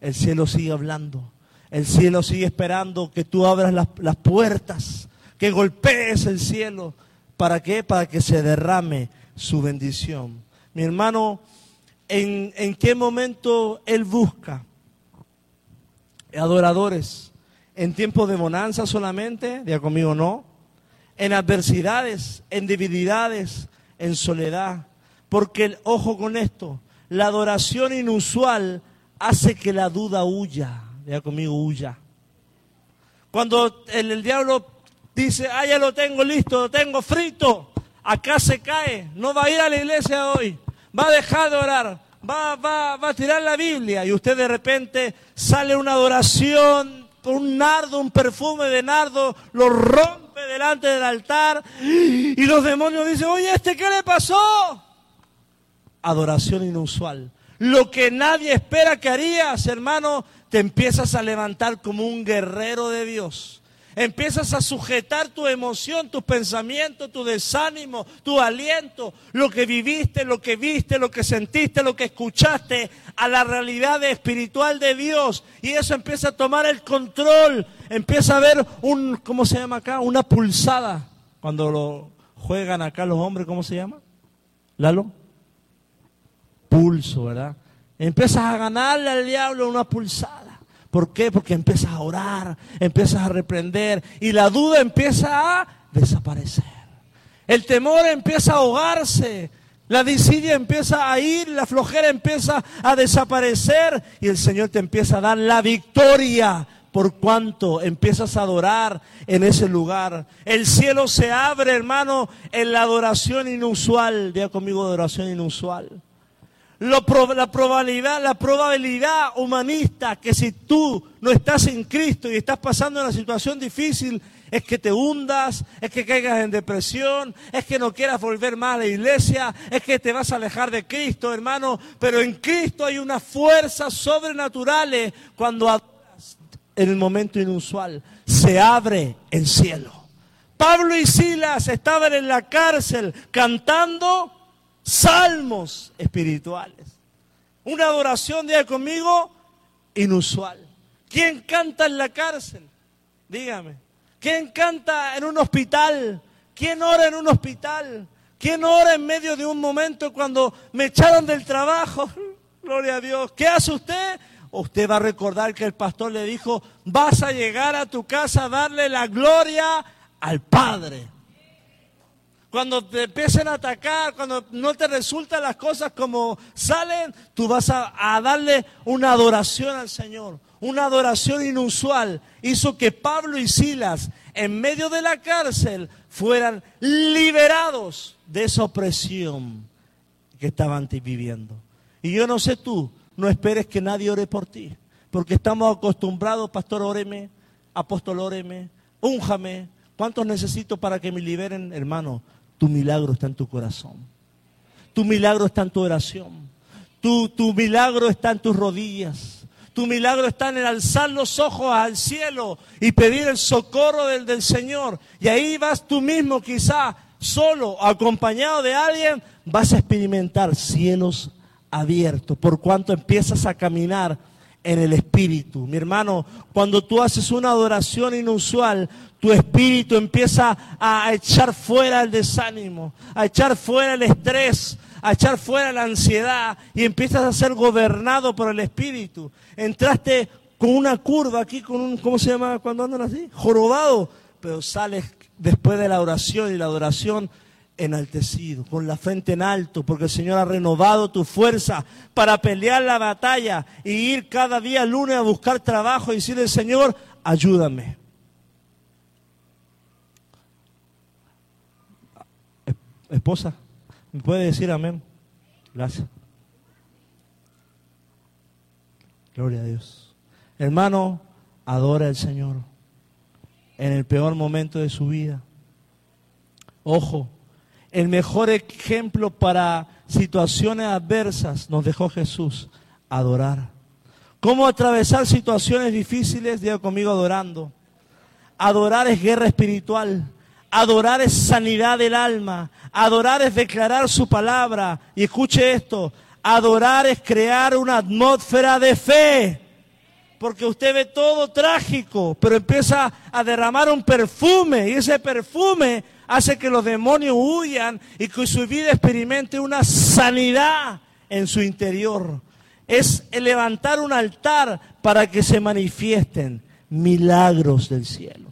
Speaker 1: El cielo sigue hablando. El cielo sigue esperando que tú abras las, las puertas, que golpees el cielo. ¿Para qué? Para que se derrame su bendición. Mi hermano, en, qué momento Él busca adoradores. En tiempos de bonanza solamente, diga conmigo no. En adversidades, en debilidades, en soledad. Porque, ojo con esto, la adoración inusual hace que la duda huya. Diga conmigo, huya. Cuando el, el diablo dice, ah, ya lo tengo listo, lo tengo frito, acá se cae, no va a ir a la iglesia hoy va a dejar de orar, va, va, va a tirar la Biblia y usted de repente sale una adoración, un nardo, un perfume de nardo, lo rompe delante del altar y los demonios dicen, oye, ¿este qué le pasó? Adoración inusual. Lo que nadie espera que harías, hermano, te empiezas a levantar como un guerrero de Dios Empiezas a sujetar tu emoción, tus pensamientos, tu desánimo, tu aliento, lo que viviste, lo que viste, lo que sentiste, lo que escuchaste, a la realidad espiritual de Dios. Y eso empieza a tomar el control. Empieza a ver un, ¿cómo se llama acá? Una pulsada. Cuando lo juegan acá los hombres, ¿cómo se llama? Lalo. Pulso, ¿verdad? Empiezas a ganarle al diablo una pulsada. ¿Por qué? Porque empiezas a orar, empiezas a reprender y la duda empieza a desaparecer. El temor empieza a ahogarse, la disidia empieza a ir, la flojera empieza a desaparecer y el Señor te empieza a dar la victoria por cuanto empiezas a adorar en ese lugar. El cielo se abre, hermano, en la adoración inusual. Diga conmigo adoración inusual la probabilidad, la probabilidad humanista que si tú no estás en Cristo y estás pasando una situación difícil, es que te hundas, es que caigas en depresión, es que no quieras volver más a la iglesia, es que te vas a alejar de Cristo, hermano. Pero en Cristo hay unas fuerzas sobrenaturales cuando adoras en el momento inusual. Se abre el cielo. Pablo y Silas estaban en la cárcel cantando salmos espirituales. Una adoración, diga conmigo, inusual. ¿Quién canta en la cárcel? Dígame. ¿Quién canta en un hospital? ¿Quién ora en un hospital? ¿Quién ora en medio de un momento cuando me echaron del trabajo? Gloria a Dios. ¿Qué hace usted? Usted va a recordar que el pastor le dijo, vas a llegar a tu casa a darle la gloria al Padre. Cuando te empiecen a atacar, cuando no te resultan las cosas como salen, tú vas a, a darle una adoración al Señor una adoración inusual hizo que Pablo y Silas, en medio de la cárcel, fueran liberados de esa opresión que estaban viviendo. Y yo no sé tú, no esperes que nadie ore por ti, porque estamos acostumbrados, pastor, óreme, apóstol, óreme, únjame. ¿Cuántos necesito para que me liberen, hermano? Tu milagro está en tu corazón. Tu milagro está en tu oración. Tu, tu milagro está en tus rodillas. Tu milagro está en el alzar los ojos al cielo y pedir el socorro del, del Señor. Y ahí vas tú mismo quizá solo, acompañado de alguien, vas a experimentar cielos abiertos por cuanto empiezas a caminar en el espíritu. Mi hermano, cuando tú haces una adoración inusual, tu espíritu empieza a echar fuera el desánimo, a echar fuera el estrés, a echar fuera la ansiedad y empiezas a ser gobernado por el Espíritu. Entraste con una curva aquí, con un, ¿cómo se llama cuando andan así? Jorobado, pero sales después de la oración y la adoración enaltecido, con la frente en alto, porque el Señor ha renovado tu fuerza para pelear la batalla y ir cada día lunes a buscar trabajo y decirle, Señor, ayúdame. Esposa, ¿Me puede decir amén? Gracias. Gloria a Dios. Hermano, adora al Señor en el peor momento de su vida. Ojo, el mejor ejemplo para situaciones adversas nos dejó Jesús, adorar. ¿Cómo atravesar situaciones difíciles? Diga conmigo adorando. Adorar es guerra espiritual. Adorar es sanidad del alma. Adorar es declarar su palabra. Y escuche esto. Adorar es crear una atmósfera de fe. Porque usted ve todo trágico, pero empieza a derramar un perfume. Y ese perfume hace que los demonios huyan y que su vida experimente una sanidad en su interior. Es levantar un altar para que se manifiesten milagros del cielo.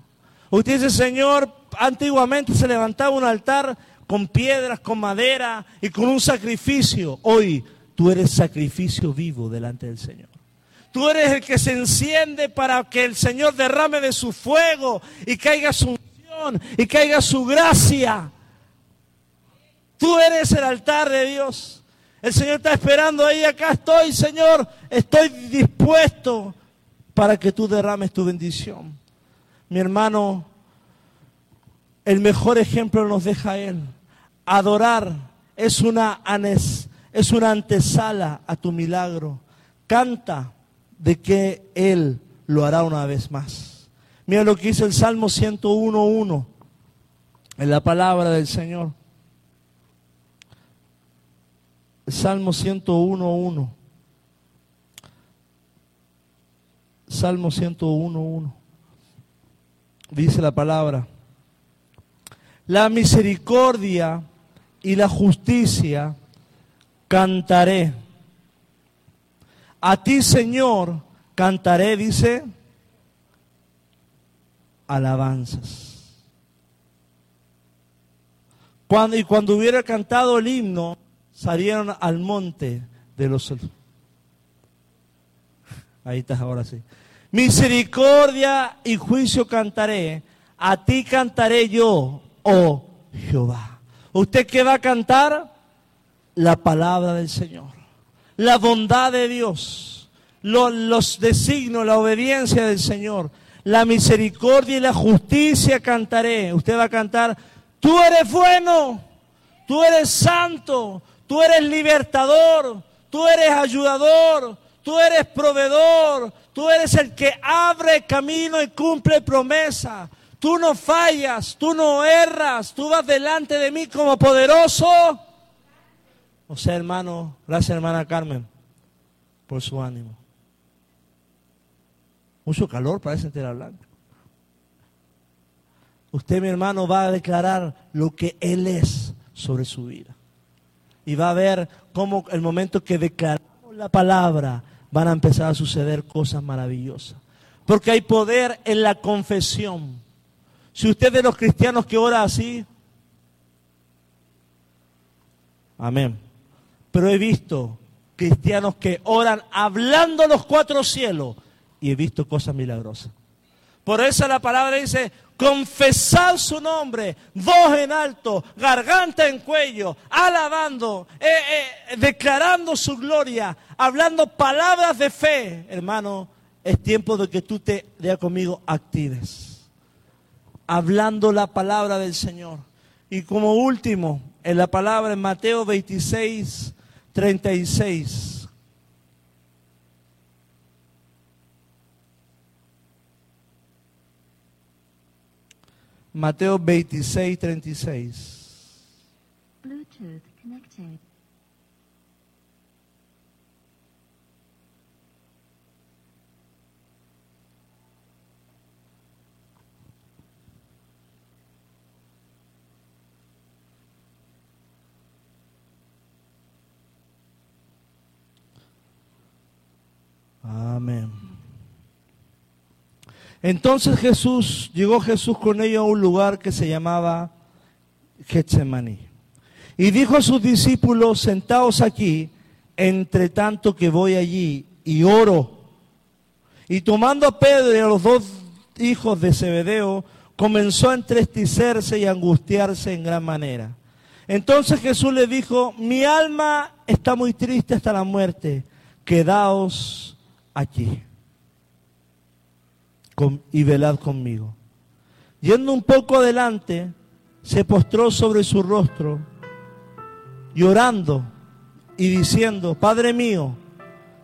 Speaker 1: Usted dice, Señor, antiguamente se levantaba un altar con piedras, con madera y con un sacrificio. Hoy tú eres sacrificio vivo delante del Señor. Tú eres el que se enciende para que el Señor derrame de su fuego y caiga su y caiga su gracia. Tú eres el altar de Dios. El Señor está esperando ahí, acá estoy, Señor. Estoy dispuesto para que tú derrames tu bendición. Mi hermano, el mejor ejemplo nos deja Él. Adorar es una, es una antesala a tu milagro. Canta de que Él lo hará una vez más. Mira lo que dice el Salmo 101.1 en la palabra del Señor. Salmo 101.1. Salmo 101.1. Dice la palabra la misericordia y la justicia cantaré. A ti, Señor, cantaré, dice, alabanzas. Cuando, y cuando hubiera cantado el himno, salieron al monte de los... Ahí estás ahora sí. Misericordia y juicio cantaré. A ti cantaré yo, oh Jehová. ¿Usted qué va a cantar? La palabra del Señor, la bondad de Dios, los, los designos, la obediencia del Señor, la misericordia y la justicia cantaré. Usted va a cantar, tú eres bueno, tú eres santo, tú eres libertador, tú eres ayudador, tú eres proveedor, tú eres el que abre camino y cumple promesa. Tú no fallas, tú no erras, tú vas delante de mí como poderoso. O sea, hermano, gracias hermana Carmen por su ánimo. Mucho calor parece entera blanca. usted, mi hermano, va a declarar lo que Él es sobre su vida. Y va a ver cómo el momento que declaramos la palabra van a empezar a suceder cosas maravillosas. Porque hay poder en la confesión. Si usted es de los cristianos que ora así, amén. Pero he visto cristianos que oran hablando los cuatro cielos y he visto cosas milagrosas. Por eso la palabra dice, confesar su nombre, voz en alto, garganta en cuello, alabando, eh, eh, declarando su gloria, hablando palabras de fe. Hermano, es tiempo de que tú te, ya conmigo, actives. Hablando la palabra del Señor. Y como último, en la palabra en Mateo 26, 36. Mateo 26, 36. Bluetooth connected. Amén. Entonces Jesús, llegó Jesús con ellos a un lugar que se llamaba Getsemaní. Y dijo a sus discípulos, sentaos aquí, entre tanto que voy allí y oro. Y tomando a Pedro y a los dos hijos de Zebedeo, comenzó a entristecerse y angustiarse en gran manera. Entonces Jesús le dijo, mi alma está muy triste hasta la muerte, quedaos aquí y velad conmigo. Yendo un poco adelante, se postró sobre su rostro, llorando y diciendo, Padre mío,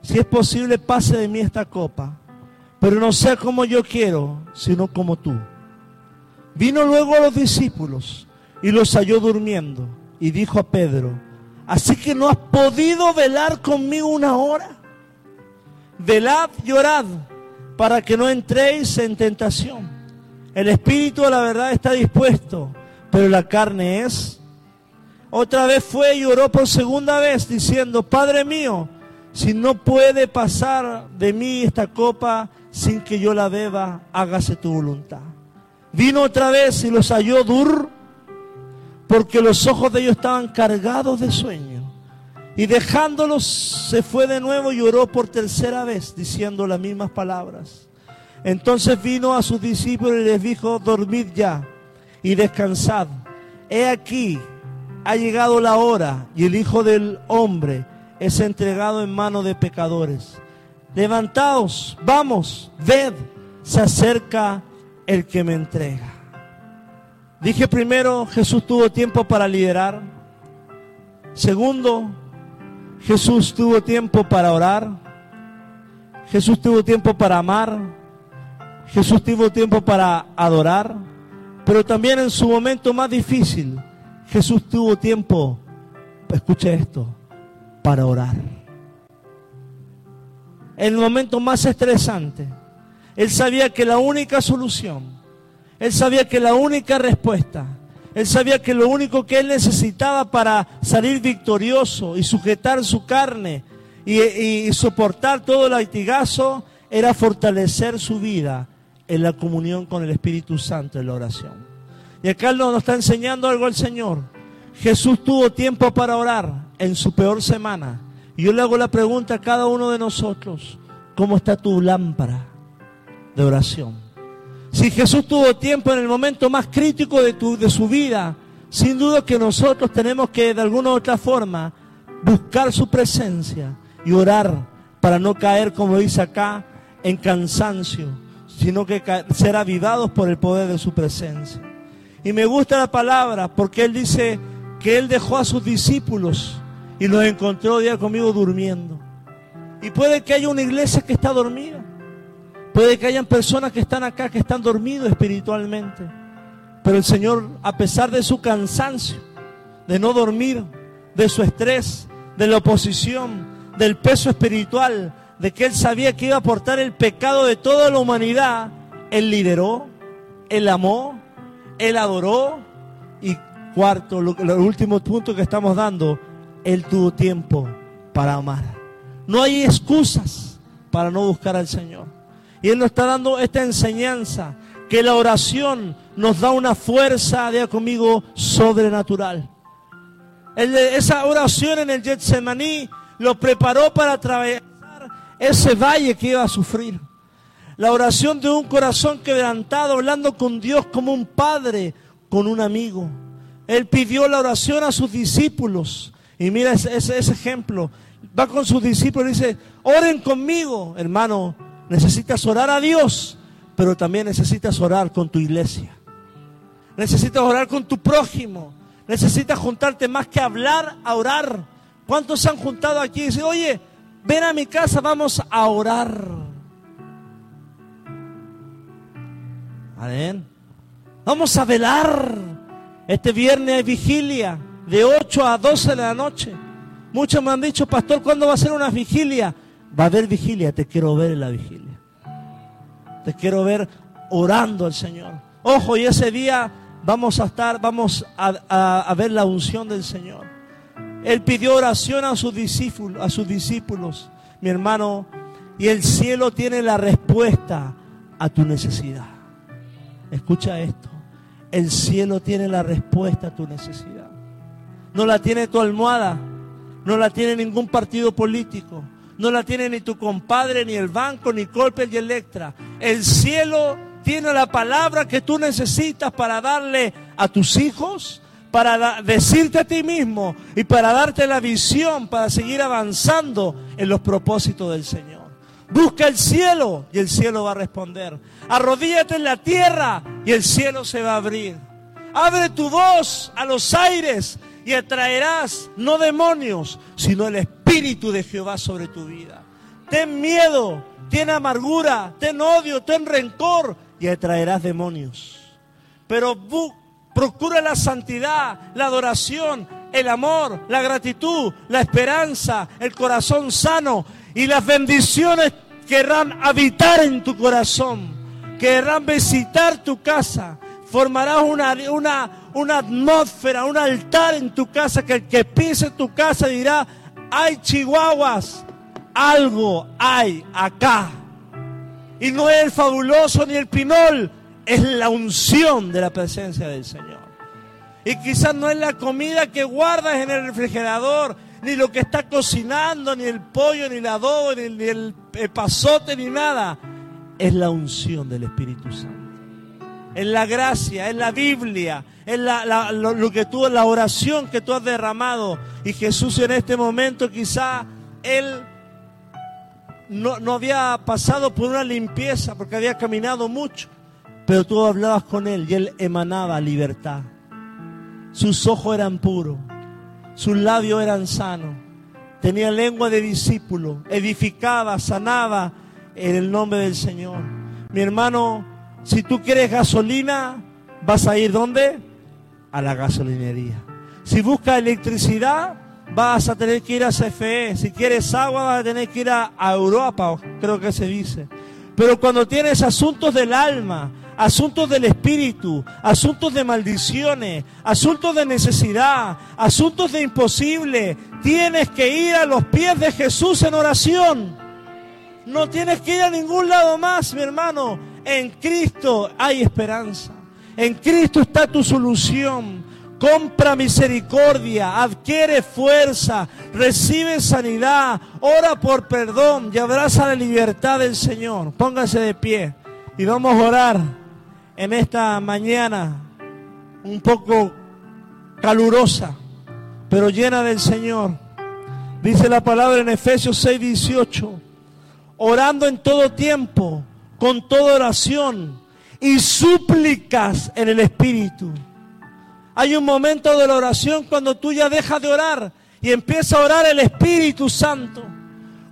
Speaker 1: si es posible, pase de mí esta copa, pero no sea como yo quiero, sino como tú. Vino luego a los discípulos y los halló durmiendo y dijo a Pedro, así que no has podido velar conmigo una hora. Velad, llorad para que no entréis en tentación. El espíritu de la verdad está dispuesto, pero la carne es. Otra vez fue y oró por segunda vez diciendo, Padre mío, si no puede pasar de mí esta copa sin que yo la beba, hágase tu voluntad. Vino otra vez y los halló dur, porque los ojos de ellos estaban cargados de sueño. Y dejándolos se fue de nuevo y oró por tercera vez diciendo las mismas palabras. Entonces vino a sus discípulos y les dijo, dormid ya y descansad. He aquí, ha llegado la hora y el Hijo del Hombre es entregado en manos de pecadores. Levantaos, vamos, ved, se acerca el que me entrega. Dije primero, Jesús tuvo tiempo para liderar. Segundo, Jesús tuvo tiempo para orar. Jesús tuvo tiempo para amar. Jesús tuvo tiempo para adorar. Pero también en su momento más difícil, Jesús tuvo tiempo, escuche esto, para orar. En el momento más estresante, Él sabía que la única solución, Él sabía que la única respuesta él sabía que lo único que él necesitaba para salir victorioso y sujetar su carne y, soportar todo el latigazo era fortalecer su vida en la comunión con el Espíritu Santo en la oración. Y acá nos está enseñando algo el Señor. Jesús tuvo tiempo para orar en su peor semana. Y yo le hago la pregunta a cada uno de nosotros, ¿cómo está tu lámpara de oración? Si Jesús tuvo tiempo en el momento más crítico de, tu, su vida, sin duda que nosotros tenemos que de alguna u otra forma buscar su presencia y orar para no caer, como dice acá, en cansancio, sino que ser avivados por el poder de su presencia. Y me gusta la palabra porque Él dice que Él dejó a sus discípulos y los encontró día conmigo durmiendo. Y puede que haya una iglesia que está dormida. Puede que hayan personas que están acá que están dormidos espiritualmente. Pero el Señor, a pesar de su cansancio, de no dormir, de su estrés, de la oposición, del peso espiritual, de que Él sabía que iba a aportar el pecado de toda la humanidad, Él lideró, Él amó, Él adoró y cuarto, el último punto que estamos dando, Él tuvo tiempo para amar. No hay excusas para no buscar al Señor. Y Él nos está dando esta enseñanza, que la oración nos da una fuerza, diga conmigo, sobrenatural. esa oración en el Getsemaní lo preparó para atravesar ese valle que iba a sufrir. La oración de un corazón quebrantado, hablando con Dios como un padre, con un amigo. Él pidió la oración a sus discípulos. Y mira ese, ese, ejemplo. Va con sus discípulos y dice, oren conmigo, hermano. Necesitas orar a Dios, pero también necesitas orar con tu iglesia. Necesitas orar con tu prójimo. Necesitas juntarte más que hablar, a orar. ¿Cuántos se han juntado aquí y dicen, oye, ven a mi casa, vamos a orar? Amén. Vamos a velar. Este viernes hay vigilia de 8 a 12 de la noche. Muchos me han dicho, pastor, ¿cuándo va a ser una vigilia? Va a haber vigilia, te quiero ver en la vigilia. Te quiero ver orando al Señor. Ojo, y ese día vamos a estar, vamos a, a ver la unción del Señor. Él pidió oración a sus discípulos, a sus discípulos, mi hermano, y el cielo tiene la respuesta a tu necesidad. Escucha esto. El cielo tiene la respuesta a tu necesidad. No la tiene tu almohada. No la tiene ningún partido político. No la tiene ni tu compadre, ni el banco, ni Colpe y Electra. El cielo tiene la palabra que tú necesitas para darle a tus hijos, para decirte a ti mismo y para darte la visión para seguir avanzando en los propósitos del Señor. Busca el cielo y el cielo va a responder. Arrodíllate en la tierra y el cielo se va a abrir. Abre tu voz a los aires y atraerás no demonios, sino el Espíritu de Jehová sobre tu vida. Ten miedo, ten amargura, ten odio, ten rencor y atraerás demonios. Pero procura la santidad, la adoración, el amor, la gratitud, la esperanza, el corazón sano y las bendiciones querrán habitar en tu corazón, querrán visitar tu casa. Formarás una, una, una atmósfera, un altar en tu casa que el que pise tu casa dirá, hay chihuahuas, algo hay acá. Y no es el fabuloso ni el pinol, es la unción de la presencia del Señor. Y quizás no es la comida que guardas en el refrigerador, ni lo que está cocinando, ni el pollo, ni el adobo, ni, el, pasote, ni nada. Es la unción del Espíritu Santo. Es la gracia, es la Biblia, es la, lo, que tú, la oración que tú has derramado. Y Jesús en este momento quizá Él no, no había pasado por una limpieza porque había caminado mucho. Pero tú hablabas con Él y Él emanaba libertad. Sus ojos eran puros sus labios eran sanos. Tenía lengua de discípulo. Edificaba, sanaba en el nombre del Señor. Mi hermano, si tú quieres gasolina, vas a ir ¿dónde? A la gasolinería. Si buscas electricidad, vas a tener que ir a CFE. Si quieres agua, vas a tener que ir a, a Europa, creo que se dice. Pero cuando tienes asuntos del alma, asuntos del espíritu, asuntos de maldiciones, asuntos de necesidad, asuntos de imposible. Tienes que ir a los pies de Jesús en oración. No tienes que ir a ningún lado más, mi hermano. En Cristo hay esperanza. En Cristo está tu solución. Compra misericordia, adquiere fuerza, recibe sanidad, ora por perdón y abraza la libertad del Señor. Póngase de pie y vamos a orar en esta mañana un poco calurosa, pero llena del Señor. Dice la palabra en Efesios 6, 18, orando en todo tiempo, con toda oración y súplicas en el Espíritu. Hay un momento de la oración cuando tú ya dejas de orar y empieza a orar el Espíritu Santo.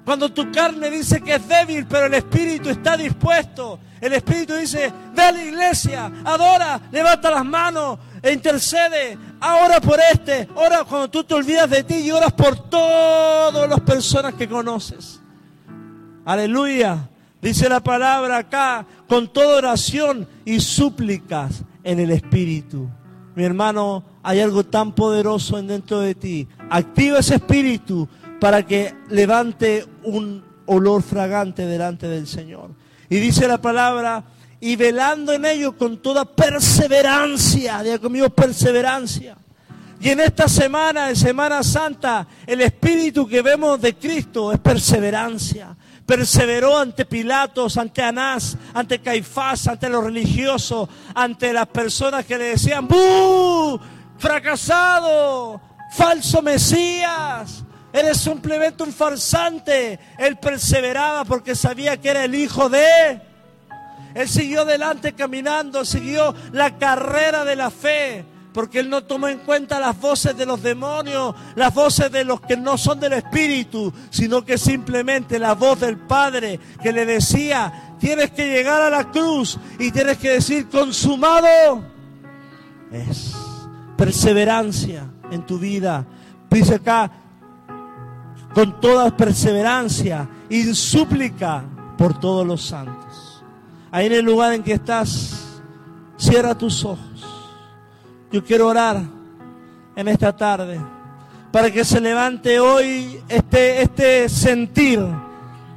Speaker 1: Cuando tu carne dice que es débil, pero el Espíritu está dispuesto el Espíritu dice, ve a la iglesia, adora, levanta las manos e intercede. Ahora por este, ora cuando tú te olvidas de ti y oras por todas las personas que conoces. Aleluya. Dice la palabra acá, con toda oración y súplicas en el espíritu. Mi hermano, hay algo tan poderoso dentro de ti. Activa ese espíritu para que levante un olor fragante delante del Señor. Y dice la palabra, y velando en ello con toda perseverancia, diga conmigo perseverancia. Y en esta semana, en Semana Santa, el espíritu que vemos de Cristo es perseverancia. Perseveró ante Pilatos, ante Anás, ante Caifás, ante los religiosos, ante las personas que le decían, ¡Bú! ¡Fracasado! ¡Falso Mesías! Eres simplemente un farsante. Él perseveraba porque sabía que era el hijo de... Él siguió adelante caminando, siguió la carrera de la fe, porque él no tomó en cuenta las voces de los demonios, las voces de los que no son del Espíritu, sino que simplemente la voz del Padre que le decía, tienes que llegar a la cruz y tienes que decir, consumado es perseverancia en tu vida. Dice acá, con toda perseverancia y súplica por todos los santos. Ahí en el lugar en que estás, cierra tus ojos. Yo quiero orar en esta tarde para que se levante hoy este, este sentir,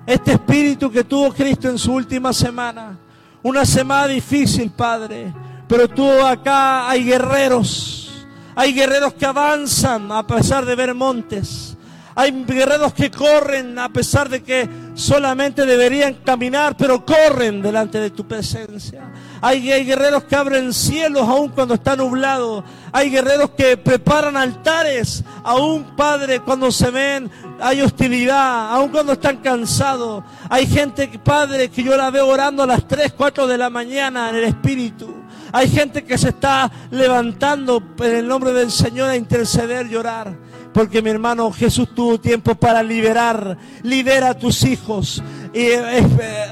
Speaker 1: este espíritu que tuvo Cristo en su última semana. Una semana difícil, Padre, pero tú acá hay guerreros, hay guerreros que avanzan a pesar de ver montes. Hay guerreros que corren a pesar de que solamente deberían caminar, pero corren delante de tu presencia. Hay, guerreros que abren cielos aún cuando está nublado. Hay guerreros que preparan altares aún, Padre, cuando se ven, hay hostilidad, aún cuando están cansados. Hay gente, Padre, que yo la veo orando a las 3, 4 de la mañana en el Espíritu. Hay gente que se está levantando en el nombre del Señor a interceder y orar. Porque mi hermano Jesús tuvo tiempo para liberar. Libera a tus hijos. Y, eh,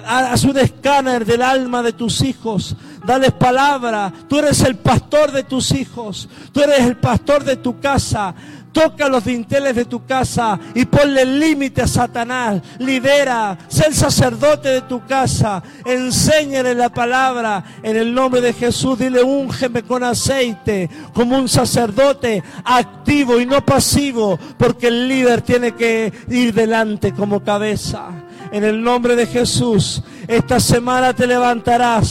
Speaker 1: haz un escáner del alma de tus hijos. Dales palabra. Tú eres el pastor de tus hijos. Tú eres el pastor de tu casa. Toca los dinteles de tu casa y ponle límite a Satanás. Libera, sé el sacerdote de tu casa. Enséñale la palabra en el nombre de Jesús. Dile, úngeme con aceite como un sacerdote activo y no pasivo, porque el líder tiene que ir delante como cabeza. En el nombre de Jesús, esta semana te levantarás